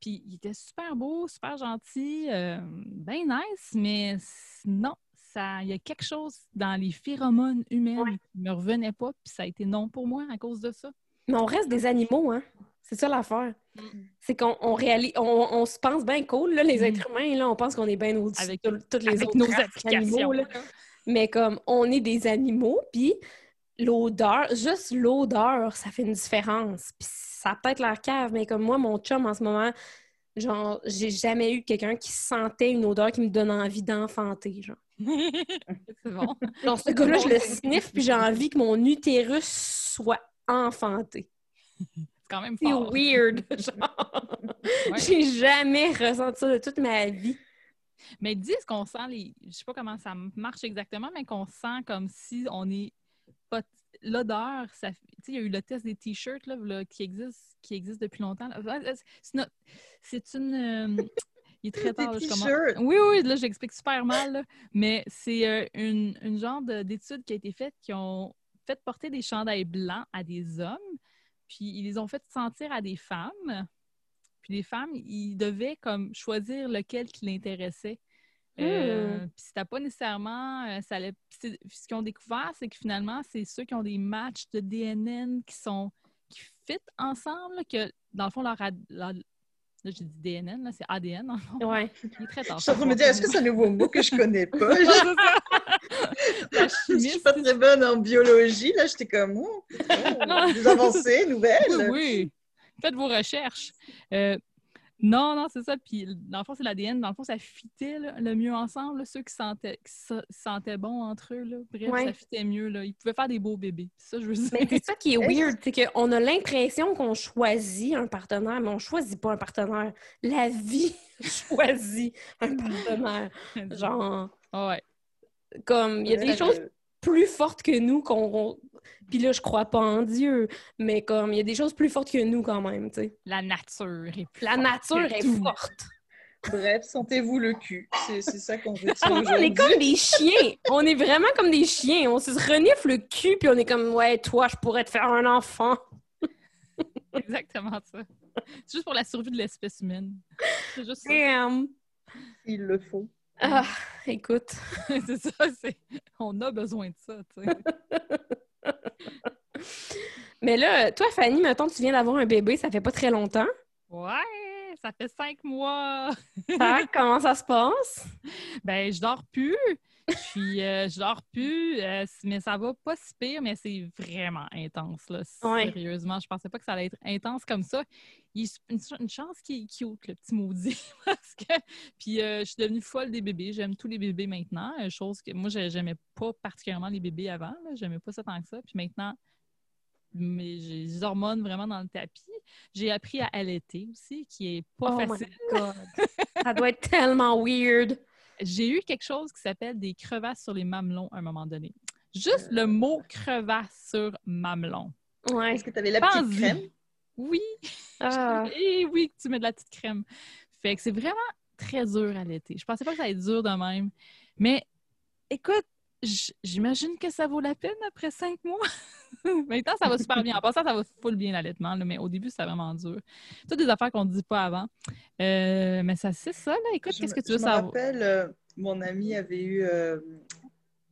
Puis il était super beau, super gentil, euh, bien nice, mais non, ça, il y a quelque chose dans les phéromones humaines Ouais. qui me revenait pas, puis ça a été non pour moi à cause de ça. Mais on reste des animaux, hein? C'est ça l'affaire. Mm. C'est qu'on on réalise, on, on se pense bien cool, là, les Mm. être humains, là, on pense qu'on est bien au-dessus Avec- de toutes les Avec autres nos applications. là. Mais comme on est des animaux, puis l'odeur, juste l'odeur, ça fait une différence. Puis ça a peut-être l'air cave, mais comme moi, mon chum en ce moment, genre, j'ai jamais eu quelqu'un qui sentait une odeur qui me donne envie d'enfanter, genre. c'est bon. Genre, ce gars-là, je le sniffe, puis j'ai envie que mon utérus soit enfanté. C'est quand même C'est fort. weird. genre. Ouais. J'ai jamais ressenti ça de toute ma vie. Mais ils disent qu'on sent les. Je sais pas comment ça marche exactement, mais qu'on sent comme si on est pas. L'odeur, ça. Il y a eu le test des t-shirts là, là, qui existe, qui existe depuis longtemps. C'est une. C'est une euh, Il est très Des tard. là, je commence- t-shirts. Oui, oui, là, j'explique super mal. là. Mais c'est euh, une, une genre de- d'étude qui a été faite qui ont fait porter des chandails blancs à des hommes. puis ils les ont fait sentir à des femmes. Puis les femmes, ils devaient comme choisir lequel qui l'intéressait. Euh, Hmm. puis c'était pas nécessairement. euh, ça allait- ce qu'ils ont découvert, c'est que finalement, c'est ceux qui ont des matchs de DNN qui sont qui fit ensemble, là, que dans le fond, leur, ad- leur- là, j'ai dit DNN, là, c'est ADN, dans le fond. Ouais. Il est très tard. Je suis en train de me dire, est-ce que c'est un nouveau mot que je connais pas? Je, je suis pas très bonne en biologie. Là, j'étais comme, oh, oh, des avancées nouvelles. Oui, oui. Faites vos recherches. Euh, non, non, c'est ça. Puis, dans le fond, c'est l'ADN. Dans le fond, ça fitait là, le mieux ensemble. là. Ceux qui sentaient, qui sentaient bon entre eux. Là. Bref, Ouais. ça fitait mieux. Là. Ils pouvaient faire des beaux bébés. Ça, je veux dire. Mais c'est ça qui est weird, c'est qu'on a l'impression qu'on choisit un partenaire, mais on choisit pas un partenaire. La vie choisit un partenaire. Genre, ouais. comme, il y a des Ouais, choses plus fortes que nous qu'on... Puis là, je crois pas en Dieu, mais comme, il y a des choses plus fortes que nous quand même, tu sais. La nature est plus La forte nature est tout. forte. Bref, sentez-vous le cul. C'est ça qu'on veut dire on est comme des chiens. On est vraiment comme des chiens. On se renifle le cul, puis on est comme, ouais, toi, je pourrais te faire un enfant. Exactement ça. C'est juste pour la survie de l'espèce humaine. C'est juste ça. Damn. Il le faut. Ah, écoute. c'est ça. c'est- On a besoin de ça. tu sais. Mais là, toi, Fanny, mettons, tu viens d'avoir un bébé, ça fait pas très longtemps. Ouais, ça fait cinq mois. Comment ça se passe? Ben, je dors plus. Puis, euh, je dors plus, euh, mais ça va pas si pire, mais c'est vraiment intense, là. Ouais. Sérieusement, je pensais pas que ça allait être intense comme ça. Il est une, une chance qu'il est cute, le petit maudit. parce que... Puis, euh, je suis devenue folle des bébés. J'aime tous les bébés maintenant. Chose que moi, j'ai- j'aimais pas particulièrement les bébés avant. J'aimais pas ça tant que ça. Puis maintenant, mais j'ai les hormones vraiment dans le tapis. J'ai appris à allaiter aussi, qui est pas oh facile. my God. ça doit être tellement weird. J'ai eu quelque chose qui s'appelle des crevasses sur les mamelons à un moment donné. Juste le mot crevasse sur mamelon. Ouais. Est-ce que tu avais la petite crème? Oui, Ah. et oui, tu mets de la petite crème. Fait que c'est vraiment très dur à l'été. Je pensais pas que ça allait être dur de même. Mais écoute, j'imagine que ça vaut la peine après cinq mois. Maintenant, ça va super bien. En passant, ça va full bien l'allaitement, mais au début, c'est vraiment dur. Toutes des affaires qu'on ne dit pas avant. Euh, mais ça, c'est ça, là. Écoute, qu'est-ce que tu veux je me savoir? rappelle, euh, mon ami avait eu euh,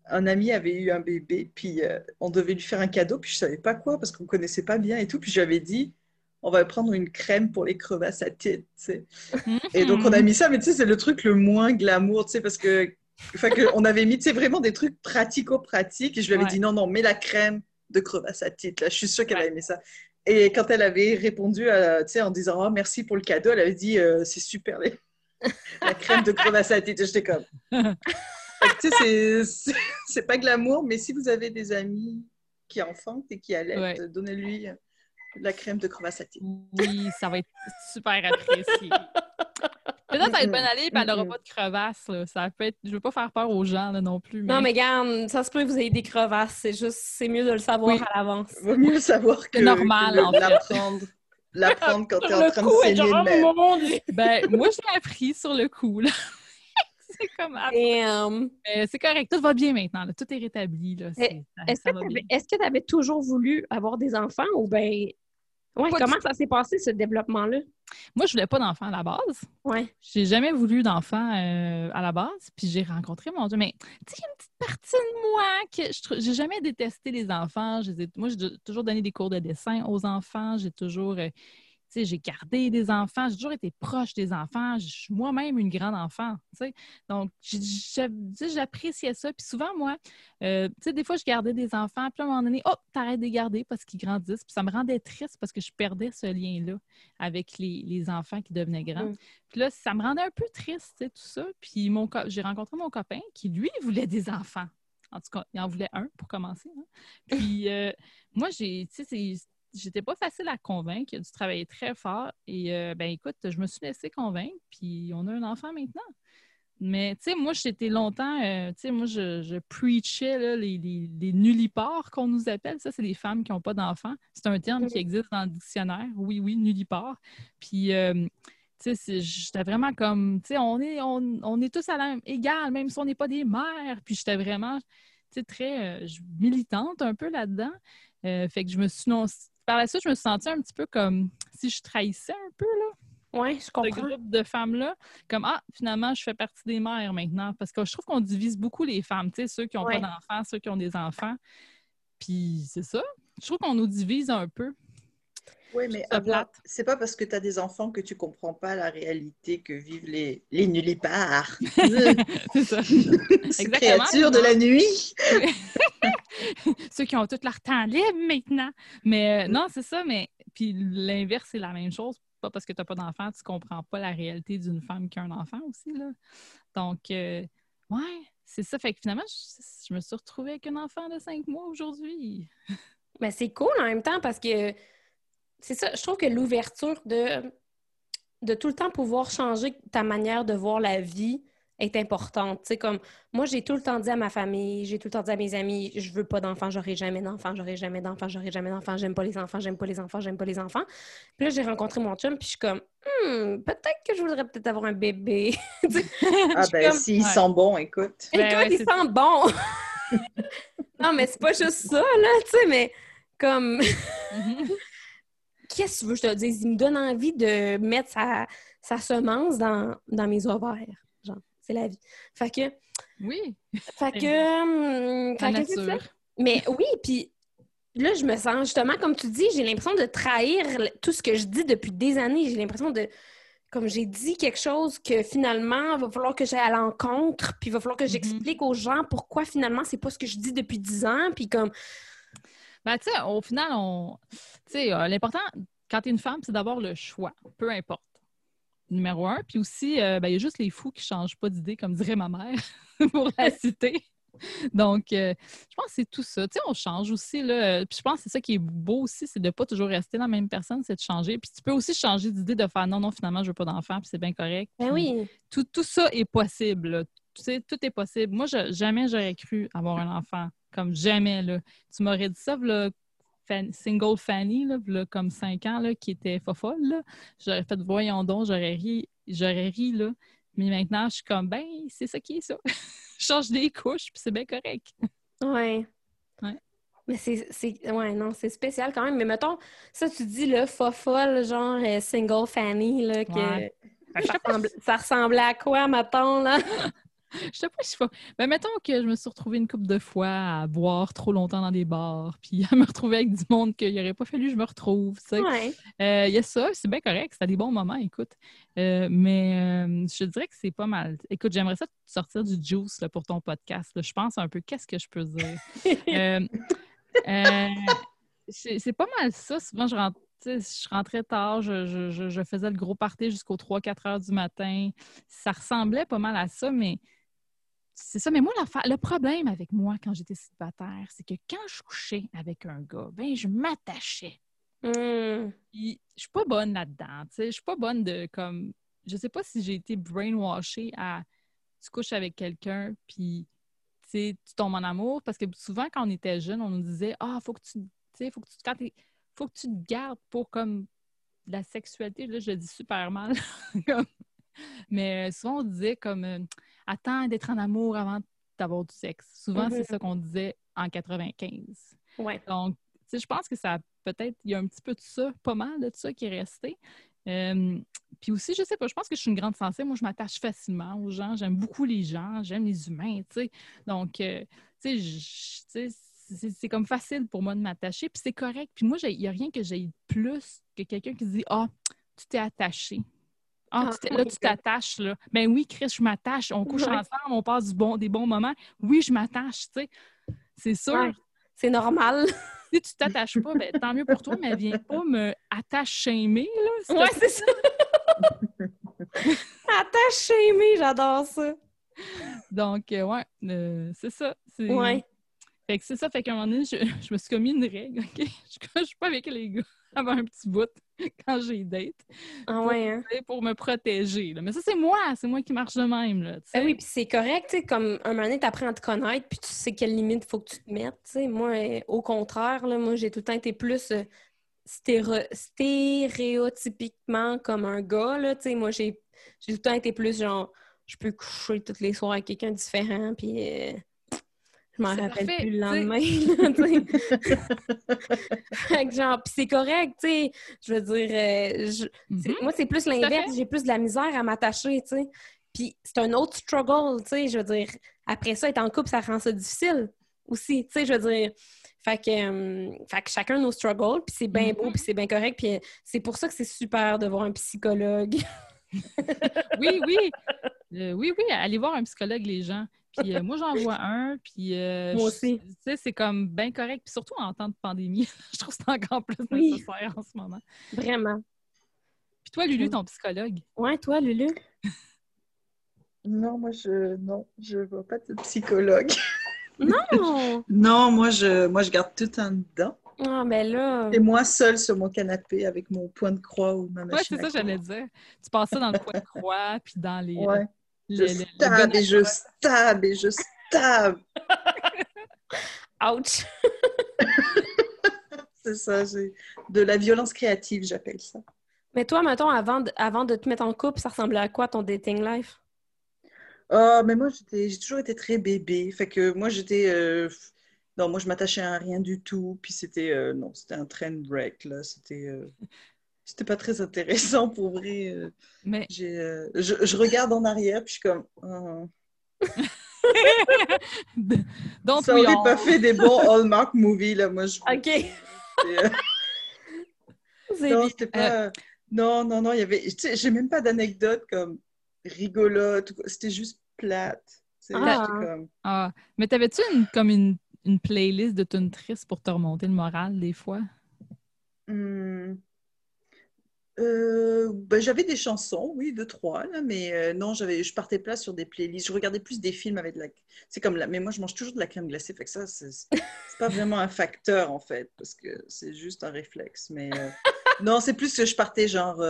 un ami avait eu un bébé, puis on devait lui faire un cadeau, puis je savais pas quoi parce qu'on connaissait pas bien et tout, puis j'avais dit on va prendre une crème pour les crevasses à tête, sais. Et donc on a mis ça, mais tu sais c'est le truc le moins glamour, tu sais, parce que enfin que on avait mis tu sais vraiment des trucs pratico-pratiques et je lui avais Ouais. dit non non mets la crème de crevasse à tête là, je suis sûre qu'elle a Ouais. aimé ça. Et quand elle avait répondu à, en disant oh, merci pour le cadeau, elle avait dit euh, c'est super les- la crème de crevasse à tête. J'étais comme. Tu sais, c'est- pas glamour, mais si vous avez des amis qui enfantent et qui allaitent, Ouais. donnez-lui la crème de crevasse à tête. Oui, ça va être super apprécié. Peut-être ça va être bonne allée, puis elle n'aura pas de crevasse. Là. Ça peut être... Je veux pas faire peur aux gens là, non plus. Mais... Non, mais garde, ça se peut que vous ayez des crevasses. C'est juste, c'est mieux de le savoir Oui. à l'avance. Vaut mieux savoir que, normal, que le- en fait. l'apprendre. L'apprendre quand tu es Sur en le train coup, de saigner mer. oh! Ben, moi, je l'ai appris sur le coup. là. c'est comme... euh, c'est correct, tout va bien maintenant. là. Tout est rétabli. Est-ce que bien. tu avais toujours voulu avoir des enfants ou bien. Ouais, comment ça s'est passé, ce développement-là? Moi, je voulais pas d'enfant à la base. Ouais. J'ai jamais voulu d'enfant euh, à la base, puis j'ai rencontré mon Dieu. Mais tu sais, il y a une petite partie de moi que je j'ai jamais détesté les enfants. Je les ai- moi, j'ai toujours donné des cours de dessin aux enfants. J'ai toujours, euh, j'ai gardé des enfants. J'ai toujours été proche des enfants. Je suis moi-même une grande enfant. Donc, j'appréciais ça. Puis souvent, moi, euh, tu sais, des fois, je gardais des enfants, puis à un moment donné, oh, t'arrêtes de les garder parce qu'ils grandissent. Puis ça me rendait triste parce que je perdais ce lien-là avec les, les enfants qui devenaient grands. Mm. Puis là, ça me rendait un peu triste, tu sais, tout ça. Puis j'ai rencontré mon copain qui, lui, voulait des enfants. En tout cas, il en voulait un pour commencer. hein. Puis euh, moi, j'ai, tu sais, c'est- j'étais pas facile à convaincre. Il a dû travailler très fort. Et euh, ben écoute, je me suis laissée convaincre. Puis on a un enfant maintenant. Mais tu sais, moi, j'étais longtemps, euh, tu sais, moi, je, je preachais là, les, les, les nullipares qu'on nous appelle. Ça, c'est les femmes qui n'ont pas d'enfants. C'est un terme qui existe dans le dictionnaire. Oui, oui, nullipare. Puis, euh, tu sais, j'étais vraiment comme, tu sais, on est, on, on est tous à la égale, même si on n'est pas des mères. Puis, j'étais vraiment, tu sais, très euh, militante un peu là-dedans. Fait que je me suis non, par la suite, je me suis sentie un petit peu comme si je trahissais un peu, là. Oui, je Ce groupe de femmes-là, comme ah, finalement, je fais partie des mères maintenant. Parce que je trouve qu'on divise beaucoup les femmes, tu sais, ceux qui n'ont Ouais. pas d'enfants, ceux qui ont des enfants. Puis c'est ça. Je trouve qu'on nous divise un peu. Oui, mais c'est pas parce que tu as des enfants que tu comprends pas la réalité que vivent les, les nullipards. c'est ça. Ces Exactement. créatures de la nuit. Ceux qui ont tout leur temps libre maintenant. Mais euh, non, c'est ça, mais puis l'inverse, c'est la même chose. Pas parce que tu n'as pas d'enfant, tu comprends pas la réalité d'une femme qui a un enfant aussi. Là. Donc, euh, ouais, c'est ça. Fait que finalement, je, je me suis retrouvée avec un enfant de cinq mois aujourd'hui. Mais c'est cool en même temps parce que c'est ça, je trouve que l'ouverture de, de tout le temps pouvoir changer ta manière de voir la vie est importante. Tu sais, comme moi, j'ai tout le temps dit à ma famille, j'ai tout le temps dit à mes amis, je veux pas d'enfants, j'aurai jamais d'enfants, j'aurai jamais d'enfants, j'aurai jamais d'enfants, j'aime pas les enfants, j'aime pas les enfants, j'aime pas les enfants. Puis là, j'ai rencontré mon chum, puis je suis comme, Hmm, peut-être que je voudrais peut-être avoir un bébé. Ah ben, comme, s'ils Ouais. sont bons, écoute. Ben Écoute, ouais, il c'est- sent bon. non, mais c'est pas juste ça, là, tu sais, mais comme. Mhm. Qu'est-ce que tu veux que je te dise? Il me donne envie de mettre sa, sa semence dans, dans mes ovaires. C'est la vie. Fait que. oui, Fait que. hum, fait que ça. Mais oui, puis là, je me sens justement, comme tu dis, j'ai l'impression de trahir tout ce que je dis depuis des années. J'ai l'impression de. Comme j'ai dit quelque chose que finalement, il va falloir que j'aille à l'encontre, puis il va falloir que Mhm. j'explique aux gens pourquoi finalement c'est pas ce que je dis depuis dix ans, puis comme. Ben, tu sais, au final, on... tu sais, euh, l'important, quand tu es une femme, c'est d'avoir le choix, peu importe. Numéro un. Puis aussi, euh, ben, il y a juste les fous qui ne changent pas d'idée, comme dirait ma mère, pour la citer. Donc, euh, je pense que c'est tout ça. Tu sais, on change aussi. Là. Puis je pense que c'est ça qui est beau aussi, c'est de ne pas toujours rester la même personne, c'est de changer. Puis tu peux aussi changer d'idée de faire non, non, finalement, je veux pas d'enfant, puis c'est bien correct. Ben oui. tout, tout ça est possible. là. Tu sais, tout est possible. Moi, je- jamais j'aurais cru avoir un enfant. Comme jamais. Là. Tu m'aurais dit ça, là, Fan- single Fanny, là, v'là comme cinq ans, là, qui était fofolle. là. J'aurais fait voyons donc, j'aurais ri, j'aurais ri, là. Mais maintenant, je suis comme, ben, c'est ça qui est ça. je change des couches, puis c'est bien correct. Ouais. Ouais. Mais c'est, ouais, non, c'est spécial quand même. Mais mettons, ça, tu dis, là, fofolle, genre euh, single Fanny, là, que Ouais. Ça, ressemble- ça ressemblait à quoi, mettons, là? Je sais pas si je fais. Ben, mettons que je me suis retrouvée une couple de fois à boire trop longtemps dans des bars, puis à me retrouver avec du monde qu'il n'aurait pas fallu que je me retrouve. Ouais. Euh, Il y a ça, c'est bien correct, c'était des bons moments, écoute. Euh, mais euh, je dirais que c'est pas mal. Écoute, j'aimerais ça sortir du juice là, pour ton podcast. là. Je pense un peu, qu'est-ce que je peux dire? Euh, c'est pas mal ça. Souvent, je, rentre, je rentrais tard, je- je faisais le gros party jusqu'aux 3-4 heures du matin. Ça ressemblait pas mal à ça, mais c'est ça. Mais moi, le problème avec moi quand j'étais célibataire, c'est que quand je couchais avec un gars, ben, je m'attachais. Puis, je suis pas bonne là-dedans. tu sais. Je suis pas bonne de comme. Je sais pas si j'ai été brainwashée à. Tu couches avec quelqu'un, puis tu sais, tu tombes en amour. Parce que souvent, quand on était jeune, on nous disait Ah, faut que tu. tu sais, faut que tu. Quand faut que tu te gardes pour comme la sexualité. Là, je le dis super mal. Mais euh, souvent, on disait comme euh, Attends d'être en amour avant d'avoir du sexe. Souvent, c'est Mhm. ça qu'on disait en 95. Ouais. Donc, je pense que ça peut-être, il y a un petit peu de ça, pas mal de ça qui est resté. Euh, puis aussi, je sais pas, je pense que je suis une grande sensible. Moi, je m'attache facilement aux gens. J'aime beaucoup les gens. J'aime les humains, tu sais. Donc, euh, tu sais, c'est comme facile pour moi de m'attacher. Puis c'est correct. Puis moi, il n'y a rien que j'ai plus que quelqu'un qui dit Ah, tu t'es attaché. Ah, tu là, tu t'attaches, là. Ben oui, Chris, je m'attache. On couche Ouais. ensemble, on passe du bon, des bons moments. Oui, je m'attache, tu sais. C'est sûr. Ouais. C'est normal. Si tu t'attaches pas, ben, tant mieux pour toi, mais viens pas me attache shamer, là. Ouais, c'est ça. Attache aimé, j'adore ça. Donc, euh, ouais, euh, c'est ça. C'est... Ouais. Fait que c'est ça, fait qu'à un moment donné, je, je me suis commis une règle, OK? Je je suis pas avec les gars avant un petit bout quand j'ai date Ah ouais, hein? tu pour me protéger. là. Mais ça, c'est moi, c'est moi qui marche de même, là, tu. Ben oui, puis c'est correct, tu comme un moment donné, t'apprends à te connaître, puis tu sais quelles limites il faut que tu te mettes, tu. Moi, euh, au contraire, là, moi, j'ai tout le temps été plus euh, stéréotypiquement comme un gars, là, tu. Moi, j'ai tout le temps été plus genre, je peux coucher tous les soirs avec quelqu'un de différent, puis euh, Je m'en rappelle parfait, plus le lendemain. genre, puis c'est correct, tu sais. Je veux dire, euh, je- Mhm. moi, c'est plus l'inverse. J'ai plus de la misère à m'attacher, tu sais. Puis c'est un autre struggle, tu sais. Je veux dire, après ça, être en couple, ça rend ça difficile aussi, tu sais. Je veux dire, fait que, euh, fait que chacun nos struggles, puis c'est bien beau, puis c'est bien correct. Puis euh, c'est pour ça que c'est super de voir un psychologue. Oui, oui. Euh, oui, oui, allez voir un psychologue, les gens. Puis euh, moi, j'en vois un, puis... euh, Moi aussi. Tu sais, c'est comme bien correct. Puis surtout en temps de pandémie, je trouve que c'est encore plus Oui. nécessaire en ce moment. Vraiment. Puis toi, Lulu, ton psychologue? Ouais, toi, Lulu? Non, moi, je non, je vois pas de psychologue. Non! Non, moi, je, moi, je garde tout en dedans. Ah, ben là... Et moi, seule sur mon canapé avec mon point de croix ou ma Ouais, machine c'est ça, j'allais dire. Tu passes ça dans le point de croix, puis dans les... Ouais. Le- Je stab et je stab et je stab. Ouch! C'est ça, j'ai de la violence créative, j'appelle ça. Mais toi, mettons, avant de, avant de te mettre en couple, ça ressemblait à quoi ton dating life? Ah, mais moi, j'ai toujours été très bébé. Fait que moi, j'étais. euh, Non, moi, je m'attachais à rien du tout. Puis c'était. euh, Non, c'était un train wreck, là. C'était. euh, C'était pas très intéressant pour vrai. euh, Mais J'ai, euh, je, je regarde en arrière, puis je suis comme. oh, donc ça oui, aurait on- pas fait des bons Hallmark movies, là. Moi, je. OK. euh, Non, c'était pas. Non, non, non, il y avait. Tu sais, j'ai même pas d'anecdote comme rigolote. C'était juste plate. Ah. comme. Ah, mais t'avais-tu une, comme une, une playlist de tunes tristes pour te remonter le moral des fois? Hmm. Euh, ben, j'avais des chansons, oui, deux, trois, là, mais euh, non, j'avais, je partais pas sur des playlists. Je regardais plus des films avec de la. C'est comme la. Mais moi, je mange toujours de la crème glacée, fait que ça, c'est c'est pas vraiment un facteur, en fait, parce que c'est juste un réflexe. Mais euh, non, c'est plus que je partais genre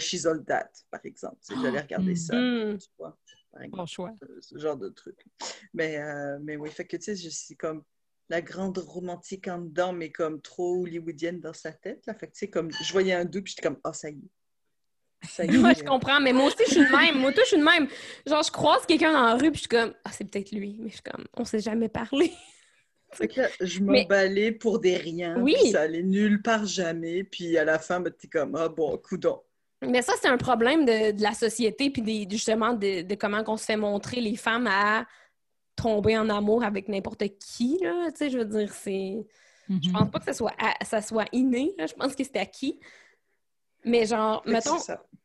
She's All That, par exemple. J'allais regarder Mm. ça, Hmm. tu vois, par exemple Bon choix. ce genre de truc. Mais, mais oui, fait que tu sais, je suis comme la grande romantique en dedans, mais comme trop hollywoodienne dans sa tête. Là. Fait que tu sais, comme je voyais un doute, puis j'étais comme, ah, ça y est. Ça y est. Ouais, je comprends, mais moi aussi, je suis de même. Moi, je suis de même. Genre, je croise quelqu'un dans la rue, puis je suis comme, ah, c'est peut-être lui, mais je suis comme, on s'est jamais parlé. Fait que là, je Mais- m'emballais pour des riens, Oui. puis ça allait nulle part jamais. Puis à la fin, ben, t'es comme, ah bon, coudon. Mais ça, c'est un problème de, de la société, puis des- justement de, de comment on se fait montrer les femmes à tomber en amour avec n'importe qui, là. Tu sais, je veux dire, c'est... Je Mhm. pense pas que ça soit, à- ça soit inné, là. Je pense que c'est acquis. Mais genre, mettons,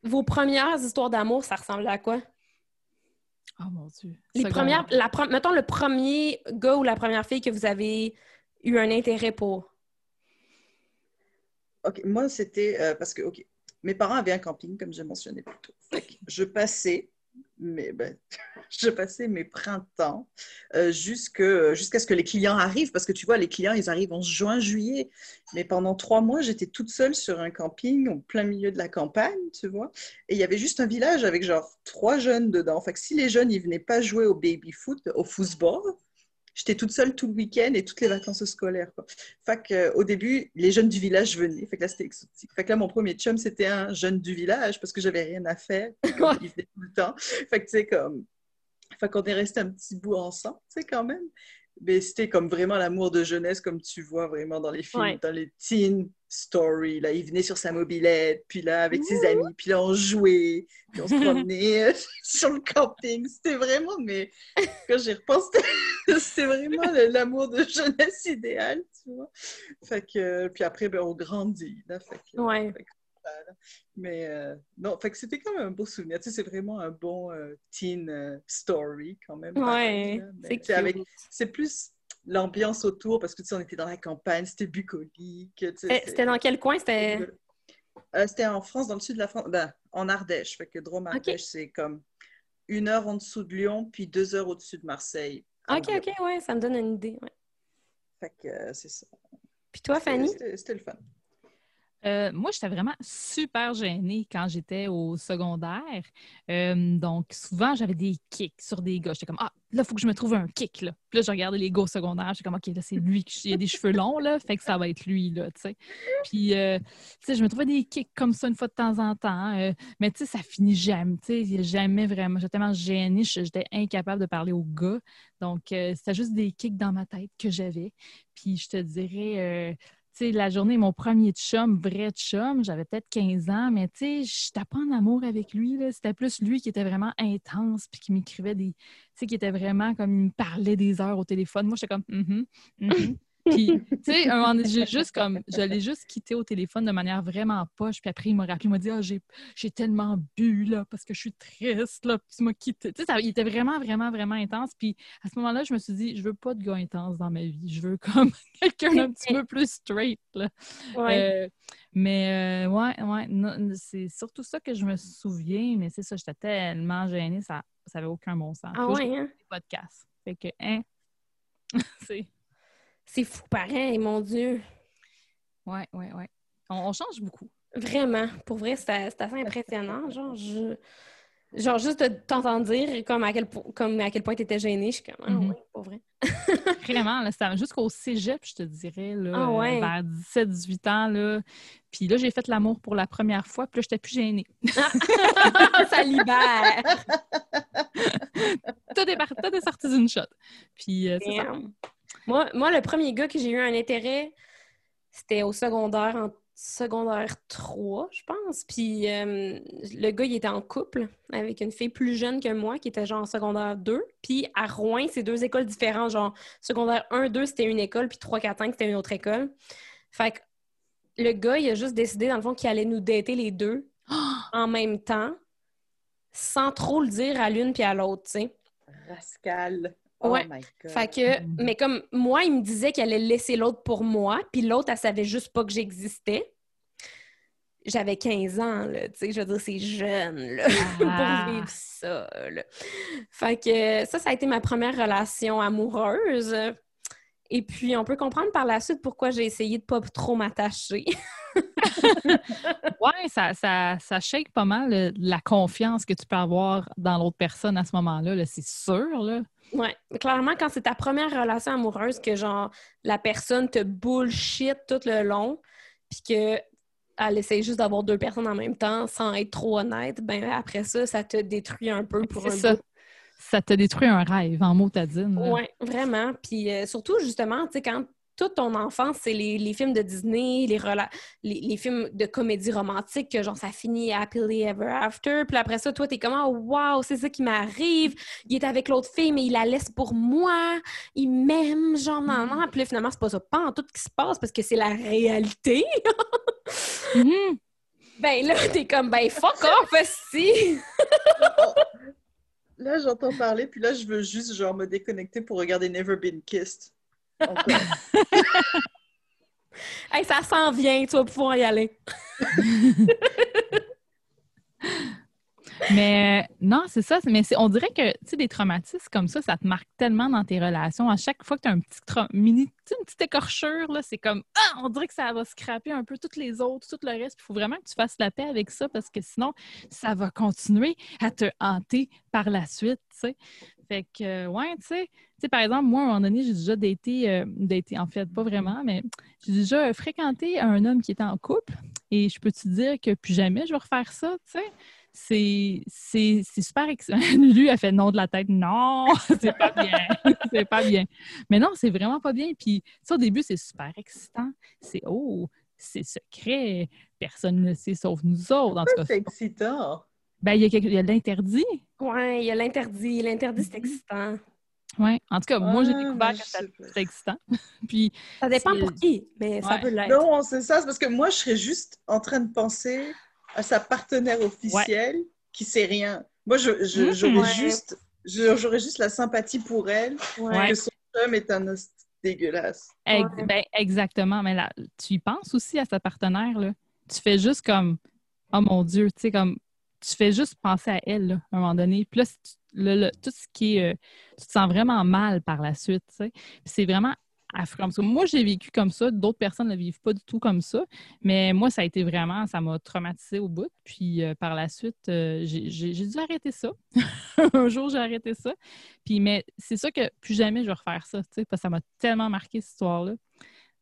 vos premières histoires d'amour, ça ressemblait à quoi? Oh mon Dieu. Les premières, la, pre- mettons le premier gars ou la première fille que vous avez eu un intérêt pour. OK, moi, c'était euh, parce que, OK, mes parents avaient un camping, comme j'ai mentionné plus tôt. Fait que je passais, mais ben, je passais mes printemps euh, jusqu'à ce que les clients arrivent, parce que tu vois, les clients, ils arrivent en juin, juillet. Mais pendant trois mois, j'étais toute seule sur un camping au plein milieu de la campagne, tu vois. Et il y avait juste un village avec genre trois jeunes dedans. Fait que si les jeunes, ils venaient pas jouer au baby-foot, au football, J'étais toute seule tout le week-end et toutes les vacances scolaires. Quoi. Fait que, euh, au début, les jeunes du village venaient. Fait que là, c'était exotique. Fait que là, mon premier chum, c'était un jeune du village parce que j'avais rien à faire. Comme, il venait tout le temps. Fait que, tu sais, comme... Fait qu'on est resté un petit bout ensemble, tu sais, quand même. C'était comme vraiment l'amour de jeunesse, comme tu vois vraiment dans les films, Ouais. dans les teen stories. Là, il venait sur sa mobilette, puis là, avec ses amis, puis là, on jouait, puis on se promenait sur le camping. C'était vraiment, mais quand j'y repense, c'était- vraiment l'amour de jeunesse idéal, tu vois. Fait que, puis après, ben, on grandit, là. Fait que, Ouais. fait que, Mais euh, non, fait que c'était quand même un beau souvenir. Tu sais, c'est vraiment un bon euh, teen euh, story quand même. Ouais, c'est avec- c'est plus l'ambiance autour parce que tu sais, on était dans la campagne, c'était bucolique. tu sais, Eh, C'était dans quel coin? C'était... C'était en France, dans le sud de la France, ben, en Ardèche. Fait que Drôme Ardèche, c'est comme une heure en dessous de Lyon, puis deux heures au-dessus de Marseille. OK. OK, ouais, ça me donne une idée. ouais. Fait que c'est ça. Puis toi, Fanny? C'était le fun. Euh, moi, j'étais vraiment super gênée quand j'étais au secondaire. Euh, donc, souvent, j'avais des kicks sur des gars. J'étais comme, ah, là, il faut que je me trouve un kick. Là. Puis là, je regardais les gars au secondaire. J'étais comme, OK, là, c'est lui. Qui... A des cheveux longs, là, fait que ça va être lui, là, tu sais. Puis, euh, tu sais, je me trouvais des kicks comme ça une fois de temps en temps. mais, tu sais, ça finit jamais. Tu sais, jamais vraiment. J'étais tellement gênée. J'étais incapable de parler aux gars. Donc, c'était juste des kicks dans ma tête que j'avais. Puis, je te dirais la journée, mon premier chum, vrai chum, j'avais peut-être 15 ans, mais tu sais, je n'étais pas en amour avec lui. C'était plus lui qui était vraiment intense, puis qui m'écrivait des. Tu sais, qui était vraiment comme il me parlait des heures au téléphone. Moi, j'étais comme, mm -hmm, puis, tu sais, un moment j'ai juste comme, je l'ai juste quitté au téléphone de manière vraiment poche. Puis après, il m'a rappelé, il m'a dit, ah, j'ai tellement bu, là, parce que je suis triste, là, puis tu m'as quitté. Tu sais, il était vraiment, vraiment, vraiment intense. Puis à ce moment-là, je me suis dit, je veux pas de gars intense dans ma vie. Je veux comme quelqu'un d'un petit peu plus straight, là. Euh, mais euh, ouais, ouais, c'est surtout ça que je me souviens, mais c'est ça, j'étais tellement gênée, ça n'avait aucun bon sens. Ah ouais, hein? Podcast. Fait que, hein, c'est... C'est fou pareil, mon Dieu. Oui, oui, oui. On, change beaucoup. Vraiment. Pour vrai, c'est assez impressionnant. Genre, je... Genre, juste de t'entendre dire comme à quel, comme à quel point tu étais gênée, je suis comme, ah mm-hmm. ouais, pas vrai. Vraiment, là, jusqu'au cégep, je te dirais, là, ah ouais. vers 17-18 ans, là. Puis là, j'ai fait l'amour pour la première fois, puis là, j'étais plus gênée. Ça libère! tout, est, tout est sorti d'une shot. Puis, euh, c'est ça. Moi, moi, le premier gars que j'ai eu un intérêt, c'était au secondaire, en secondaire 3, je pense. Puis euh, le gars, il était en couple avec une fille plus jeune que moi, qui était genre en secondaire 2. Puis à Rouen, c'est deux écoles différentes. Genre, secondaire 1, 2, c'était une école, puis 3, 4, 5, c'était une autre école. Fait que le gars, il a juste décidé, dans le fond, qu'il allait nous dater les deux en même temps, sans trop le dire à l'une puis à l'autre, tu sais. Rascal. Oh ouais. Fait que, mais comme moi, il me disait qu'elle allait laisser l'autre pour moi, puis l'autre, elle savait juste pas que j'existais. J'avais 15 ans, là, tu sais, je veux dire, c'est jeune, là, pour ah. vivre ça, là. Fait que ça, ça a été ma première relation amoureuse. Et puis, on peut comprendre par la suite pourquoi j'ai essayé de pas trop m'attacher. oui, ça, ça, ça, shake pas mal la confiance que tu peux avoir dans l'autre personne à ce moment-là, -là, c'est sûr, là. Oui, clairement, quand c'est ta première relation amoureuse, que genre la personne te bullshit tout le long, puis qu'elle essaie juste d'avoir deux personnes en même temps sans être trop honnête, ben après ça, ça te détruit un peu pour un ça. Ça te détruit un rêve, en motadine. Oui, vraiment. Puis euh, surtout, justement, tu sais, quand toute ton enfance, c'est les, films de Disney, les, les, films de comédie romantique, que genre ça finit happily ever after. Puis après ça, toi, t'es comme oh, wow, c'est ça qui m'arrive. Il est avec l'autre fille, mais il la laisse pour moi. Il m'aime, genre non, non. Puis là, finalement, c'est pas ça, pas en tout qui se passe parce que c'est la réalité. Mm-hmm. Ben là, t'es comme ben fuck off, si. là, j'entends parler, puis là, je veux juste genre me déconnecter pour regarder Never Been Kissed. hey, ça s'en vient, tu vas pouvoir y aller. mais euh, non, c'est ça. Mais on dirait que tu sais, des traumatismes comme ça, ça te marque tellement dans tes relations. À chaque fois que tu as un petit mini, une petite écorchure, c'est comme ah, on dirait que ça va scraper un peu toutes les autres, tout le reste. Il faut vraiment que tu fasses la paix avec ça parce que sinon, ça va continuer à te hanter par la suite. sais. Fait que, ouais, tu sais, par exemple, moi, à un moment donné, j'ai déjà daté, euh, en fait, pas vraiment, mais j'ai déjà fréquenté un homme qui était en couple et je peux te dire que plus jamais je vais refaire ça, tu sais? C'est super excitant. Lulu a fait non de la tête. Non, c'est pas bien. c'est pas bien. Mais non, c'est vraiment pas bien. Puis ça, au début, c'est super excitant. C'est oh, c'est secret. Personne ne le sait sauf nous autres. C'est excitant. Ben, il y a, l'interdit. Oui, il y a l'interdit. L'interdit, c'est excitant. Oui, en tout cas, moi, j'ai découvert que c'était excitant. Puis, ça dépend pour qui, mais ça peut l'être. Non, c'est ça, c'est parce que moi, je serais juste en train de penser à sa partenaire officielle qui sait rien. Moi, j'aurais je, je, juste, j'aurais juste la sympathie pour elle, que son homme est un dégueulasse. Ben, exactement, mais là, tu y penses aussi à sa partenaire, là? Tu fais juste comme, oh mon Dieu, tu sais, comme, tu fais juste penser à elle, à un moment donné. Puis là, tout ce qui est. Euh, tu te sens vraiment mal par la suite, c'est vraiment affreux. Parce que moi, j'ai vécu comme ça. D'autres personnes ne vivent pas du tout comme ça. Mais moi, ça a été vraiment, ça m'a traumatisé au bout. Puis euh, par la suite, euh, j'ai dû arrêter ça. Un jour, j'ai arrêté ça. Puis, mais c'est ça que plus jamais je vais refaire ça, tu parce que ça m'a tellement marqué cette histoire-là.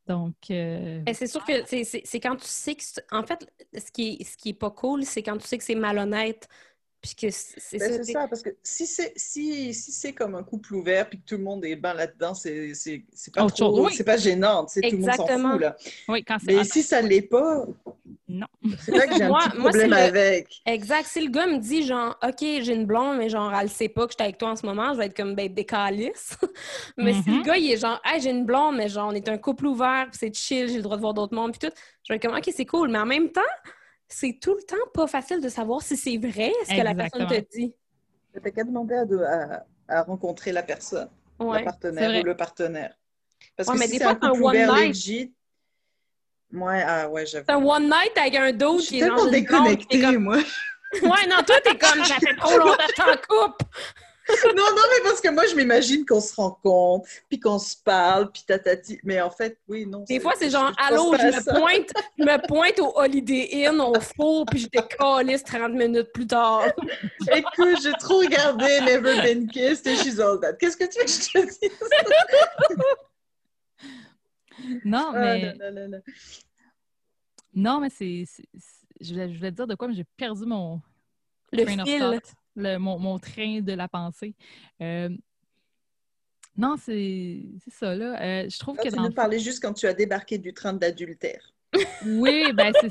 Donc. Euh, c'est sûr que c'est quand tu sais que. En fait, ce qui ce qui est pas cool, c'est quand tu sais que c'est malhonnête ben, c'est ça, parce que si c'est si, si c'est comme un couple ouvert puis que tout le monde est bien là-dedans, c'est pas trop, c'est pas gênant, tout le monde s'en fout là. Oui, quand Mais si ça l'est pas, non. C'est là que j'ai un petit problème avec. Exact. Si le gars me dit genre OK, j'ai une blonde, mais genre elle sait pas que je suis avec toi en ce moment, je vais être comme ben décalisse. mais si le mm-hmm. gars il est genre Hey, j'ai une blonde, mais genre on est un couple ouvert, c'est chill, j'ai le droit de voir d'autres mondes puis tout, je vais être comme OK, c'est cool, mais en même temps c'est tout le temps pas facile de savoir si c'est vrai ce que la personne te dit. T'as qu'à demander à, rencontrer la personne, la partenaire ou le partenaire. Parce que mais si des fois, un, un one night. Ouais, ah ouais, j'avoue. un one night avec un dos qui est tellement déconnecté, moi. ouais, non, toi, t'es comme, ça fait trop longtemps que t'en coupe non, non, mais parce que moi, je m'imagine qu'on se rencontre, puis qu'on se parle, puis tatati. Mais en fait, oui, non. Des fois, c'est genre, allô, je me, pointe, je me pointe au Holiday Inn, au four, puis je décalisse 30 minutes plus tard. Écoute, j'ai trop regardé Never Been Kissed et She's All That. Qu'est-ce que tu veux que je te dise? non, ah, mais. non, non, non, non, mais c'est. Je voulais, je voulais te dire de quoi, mais j'ai perdu mon. Le fil mon, train de la pensée. Euh, non, c'est ça, là. Euh, je trouve que. Tu nous parlais juste quand tu as débarqué du train d'adultère. oui, ben c'est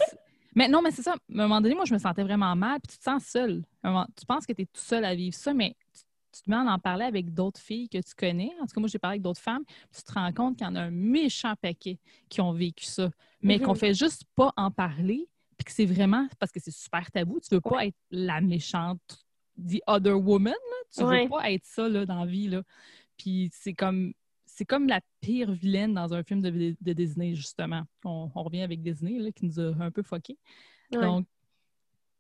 Mais non, mais c'est ça. À un moment donné, moi, je me sentais vraiment mal, puis tu te sens seule. Tu penses que tu es tout seul à vivre ça, mais tu, te mets à en parler avec d'autres filles que tu connais. En tout cas, moi, j'ai parlé avec d'autres femmes, tu te rends compte qu'il y en a un méchant paquet qui ont vécu ça, mais qu'on mm-hmm. fait juste pas en parler, puis que c'est vraiment parce que c'est super tabou. Tu veux pas être la méchante the other woman. Tu ne veux pas être ça là, dans la vie. Là. Puis c'est comme c'est comme la pire vilaine dans un film de, de Disney, justement. On, revient avec Disney, là, qui nous a un peu foqué. Donc,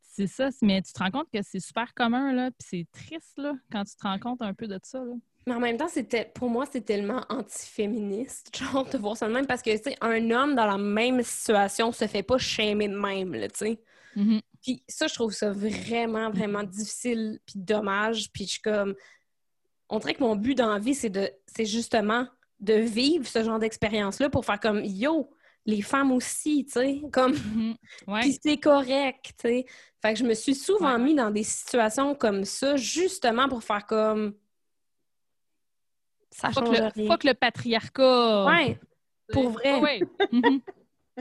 c'est ça. Mais tu te rends compte que c'est super commun, là, puis c'est triste, là, quand tu te rends compte un peu de ça, là. Mais en même temps, c'était pour moi, c'est tellement antiféministe, genre, de voir ça de même, parce que, tu sais, un homme dans la même situation se fait pas shamer de même, là, tu sais. Mm-hmm. Puis ça, je trouve ça vraiment, vraiment difficile, puis dommage. Puis je suis comme... On dirait que mon but dans la vie, c'est de, c'est justement de vivre ce genre d'expérience-là pour faire comme « Yo, les femmes aussi, tu sais, comme... Mhm. Puis c'est correct, tu sais. Fait que je me suis souvent mis dans des situations comme ça, justement pour faire comme... Ça change que le, Faut que le patriarcat... Ouais, pour vrai. Ouais.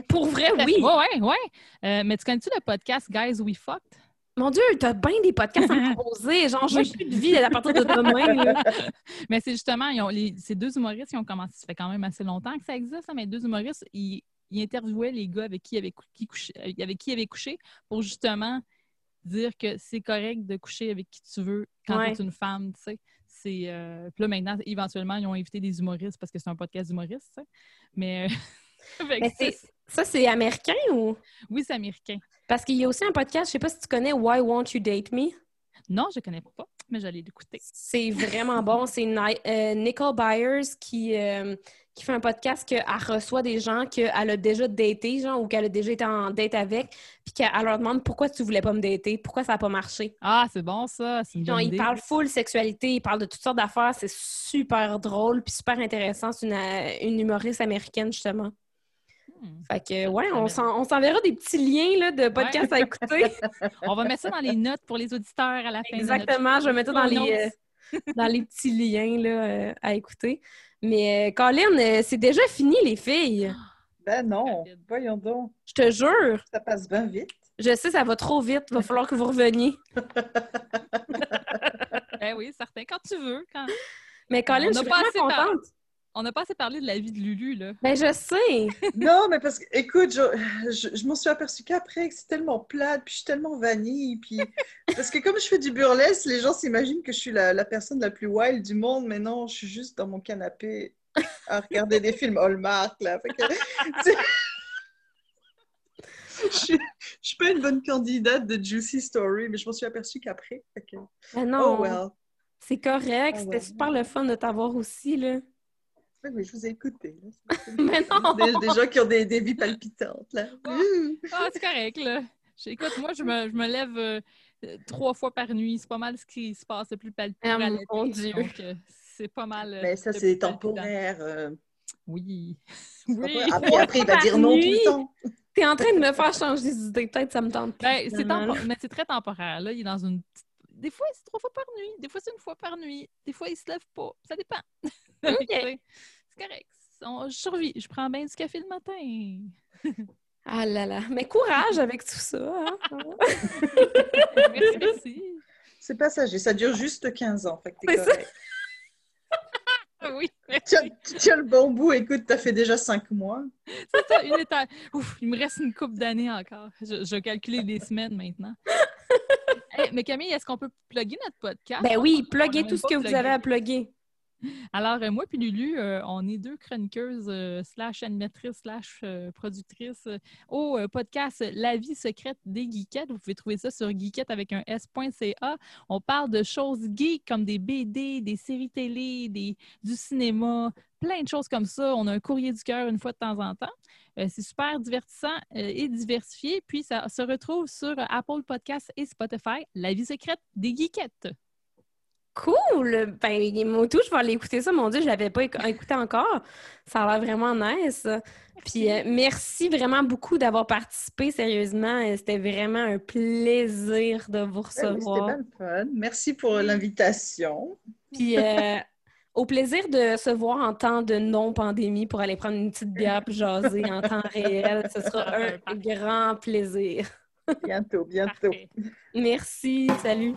Pour vrai, oui. Ouais, ouais, ouais. Euh, mais tu connais-tu le podcast Guys We Fucked? Mon Dieu, t'as bien des podcasts à proposer. Genre, j'ai plus de vie à partir de demain. mais c'est justement, ils ont, les, ces deux humoristes qui ont commencé, ça fait quand même assez longtemps que ça existe, mais deux humoristes, ils, ils interviewaient les gars avec qui, avec, qui couché, avec qui ils avaient couché pour justement dire que c'est correct de coucher avec qui tu veux quand tu es une femme, tu sais. C'est, euh, puis là, maintenant, éventuellement, ils ont invité des humoristes parce que c'est un podcast d'humoristes, tu sais. Mais... Mais ça, c'est américain ou? Oui, c'est américain. Parce qu'il y a aussi un podcast, je sais pas si tu connais Why Won't You Date Me? Non, je connais pas, mais j'allais l'écouter. C'est vraiment bon. C'est euh, Nicole Byers qui, euh, qui fait un podcast qu'elle reçoit des gens qu'elle a déjà daté, genre, ou qu'elle a déjà été en date avec, puis qu'elle leur demande pourquoi tu voulais pas me dater, pourquoi ça n'a pas marché. Ah, c'est bon ça. Genre, il parle full sexualité, il parle de toutes sortes d'affaires, c'est super drôle, puis super intéressant. C'est une, une humoriste américaine, justement. Hmm. Fait que, ouais, on s'enverra des petits liens là, de podcasts à écouter. on va mettre ça dans les notes pour les auditeurs à la fin. Exactement, je vais mettre ça dans les, euh, dans les petits liens là, euh, à écouter. Mais, euh, Colin, c'est déjà fini, les filles. Ben non, voyons donc. Je te jure. Ça passe bien vite. Je sais, ça va trop vite. Il va falloir que vous reveniez. ben oui, certain. Quand tu veux. Quand... Mais Colin, je suis pas assez contente. On n'a pas assez parlé de la vie de Lulu, là. Ben, je sais! non, mais parce que, écoute, je, je, m'en suis aperçue qu'après, que c'est tellement plate, puis je suis tellement vanille, puis... Parce que comme je fais du burlesque, les gens s'imaginent que je suis la, la, personne la plus wild du monde, mais non, je suis juste dans mon canapé à regarder des films Hallmark, là. je, suis, suis pas une bonne candidate de Juicy Story, mais je m'en suis aperçue qu'après. Que... Ben non! Oh, well. C'est correct, oh, c'était super le fun de t'avoir aussi, là. Oui, oui, je vous ai écouté. Mais non! Des, des gens qui ont des, des vies palpitantes, là. Ah, c'est correct, là. Écoute, moi, je me, je me lève euh, euh, trois fois par nuit. C'est pas mal ce qui se passe le plus palpitant. Ah, mon Dieu. Donc, euh, c'est pas mal. euh, Mais ça, le c'est temporaire. euh, Oui. Oui. Après, après, il va Par dire non tout nuit. le temps. T'es en train de me faire changer d'idée. Peut-être ça me tente plus. Ben, c'est mais c'est très temporaire. Là, il est dans une petite- Des fois, c'est trois fois par nuit. Des fois, c'est une fois par nuit. Des fois, il se lève pas. Ça dépend. Ok. C'est correct. On- je survis. Je prends bien du café le matin. Ah là là. Mais courage avec tout ça. hein. merci, merci. C'est passager. Ça dure juste 15 ans. Fait que t'es correct. Oui, Tu tiens le bon bout. Écoute, t'as fait déjà 5 mois. c'est ça, une étape. Ouf, il me reste une coupe d'années encore. Je, je vais calculer des semaines maintenant. Hey, mais Camille, est-ce qu'on peut plugger notre podcast? Ben oui, pluguez tout ce que vous avez à plugger. Alors, euh, moi puis Lulu, euh, on est deux chroniqueuses euh, slash animatrices slash productrices au podcast La vie secrète des geekettes. Vous pouvez trouver ça sur geekette avec un s.ca. On parle de choses geeks comme des BD, des séries télé, du cinéma, plein de choses comme ça. On a un courrier du cœur une fois de temps en temps. C'est super divertissant et diversifié. Puis, ça se retrouve sur Apple Podcasts et Spotify, La vie secrète des geekettes. Cool! Ben, moi tout, je vais aller écouter ça. Mon Dieu, je l'avais pas éc- écouté encore. Ça a l'air vraiment nice. Puis euh, merci vraiment beaucoup d'avoir participé. Sérieusement, Euh, c'était vraiment un plaisir de vous Ouais, C'était recevoir. le fun. Merci pour l'invitation. Puis euh, au plaisir de se voir en temps de non-pandémie pour aller prendre une petite bière puis jaser en temps réel. Ce sera un grand plaisir. Bientôt, bientôt. Parfait. Merci. Salut.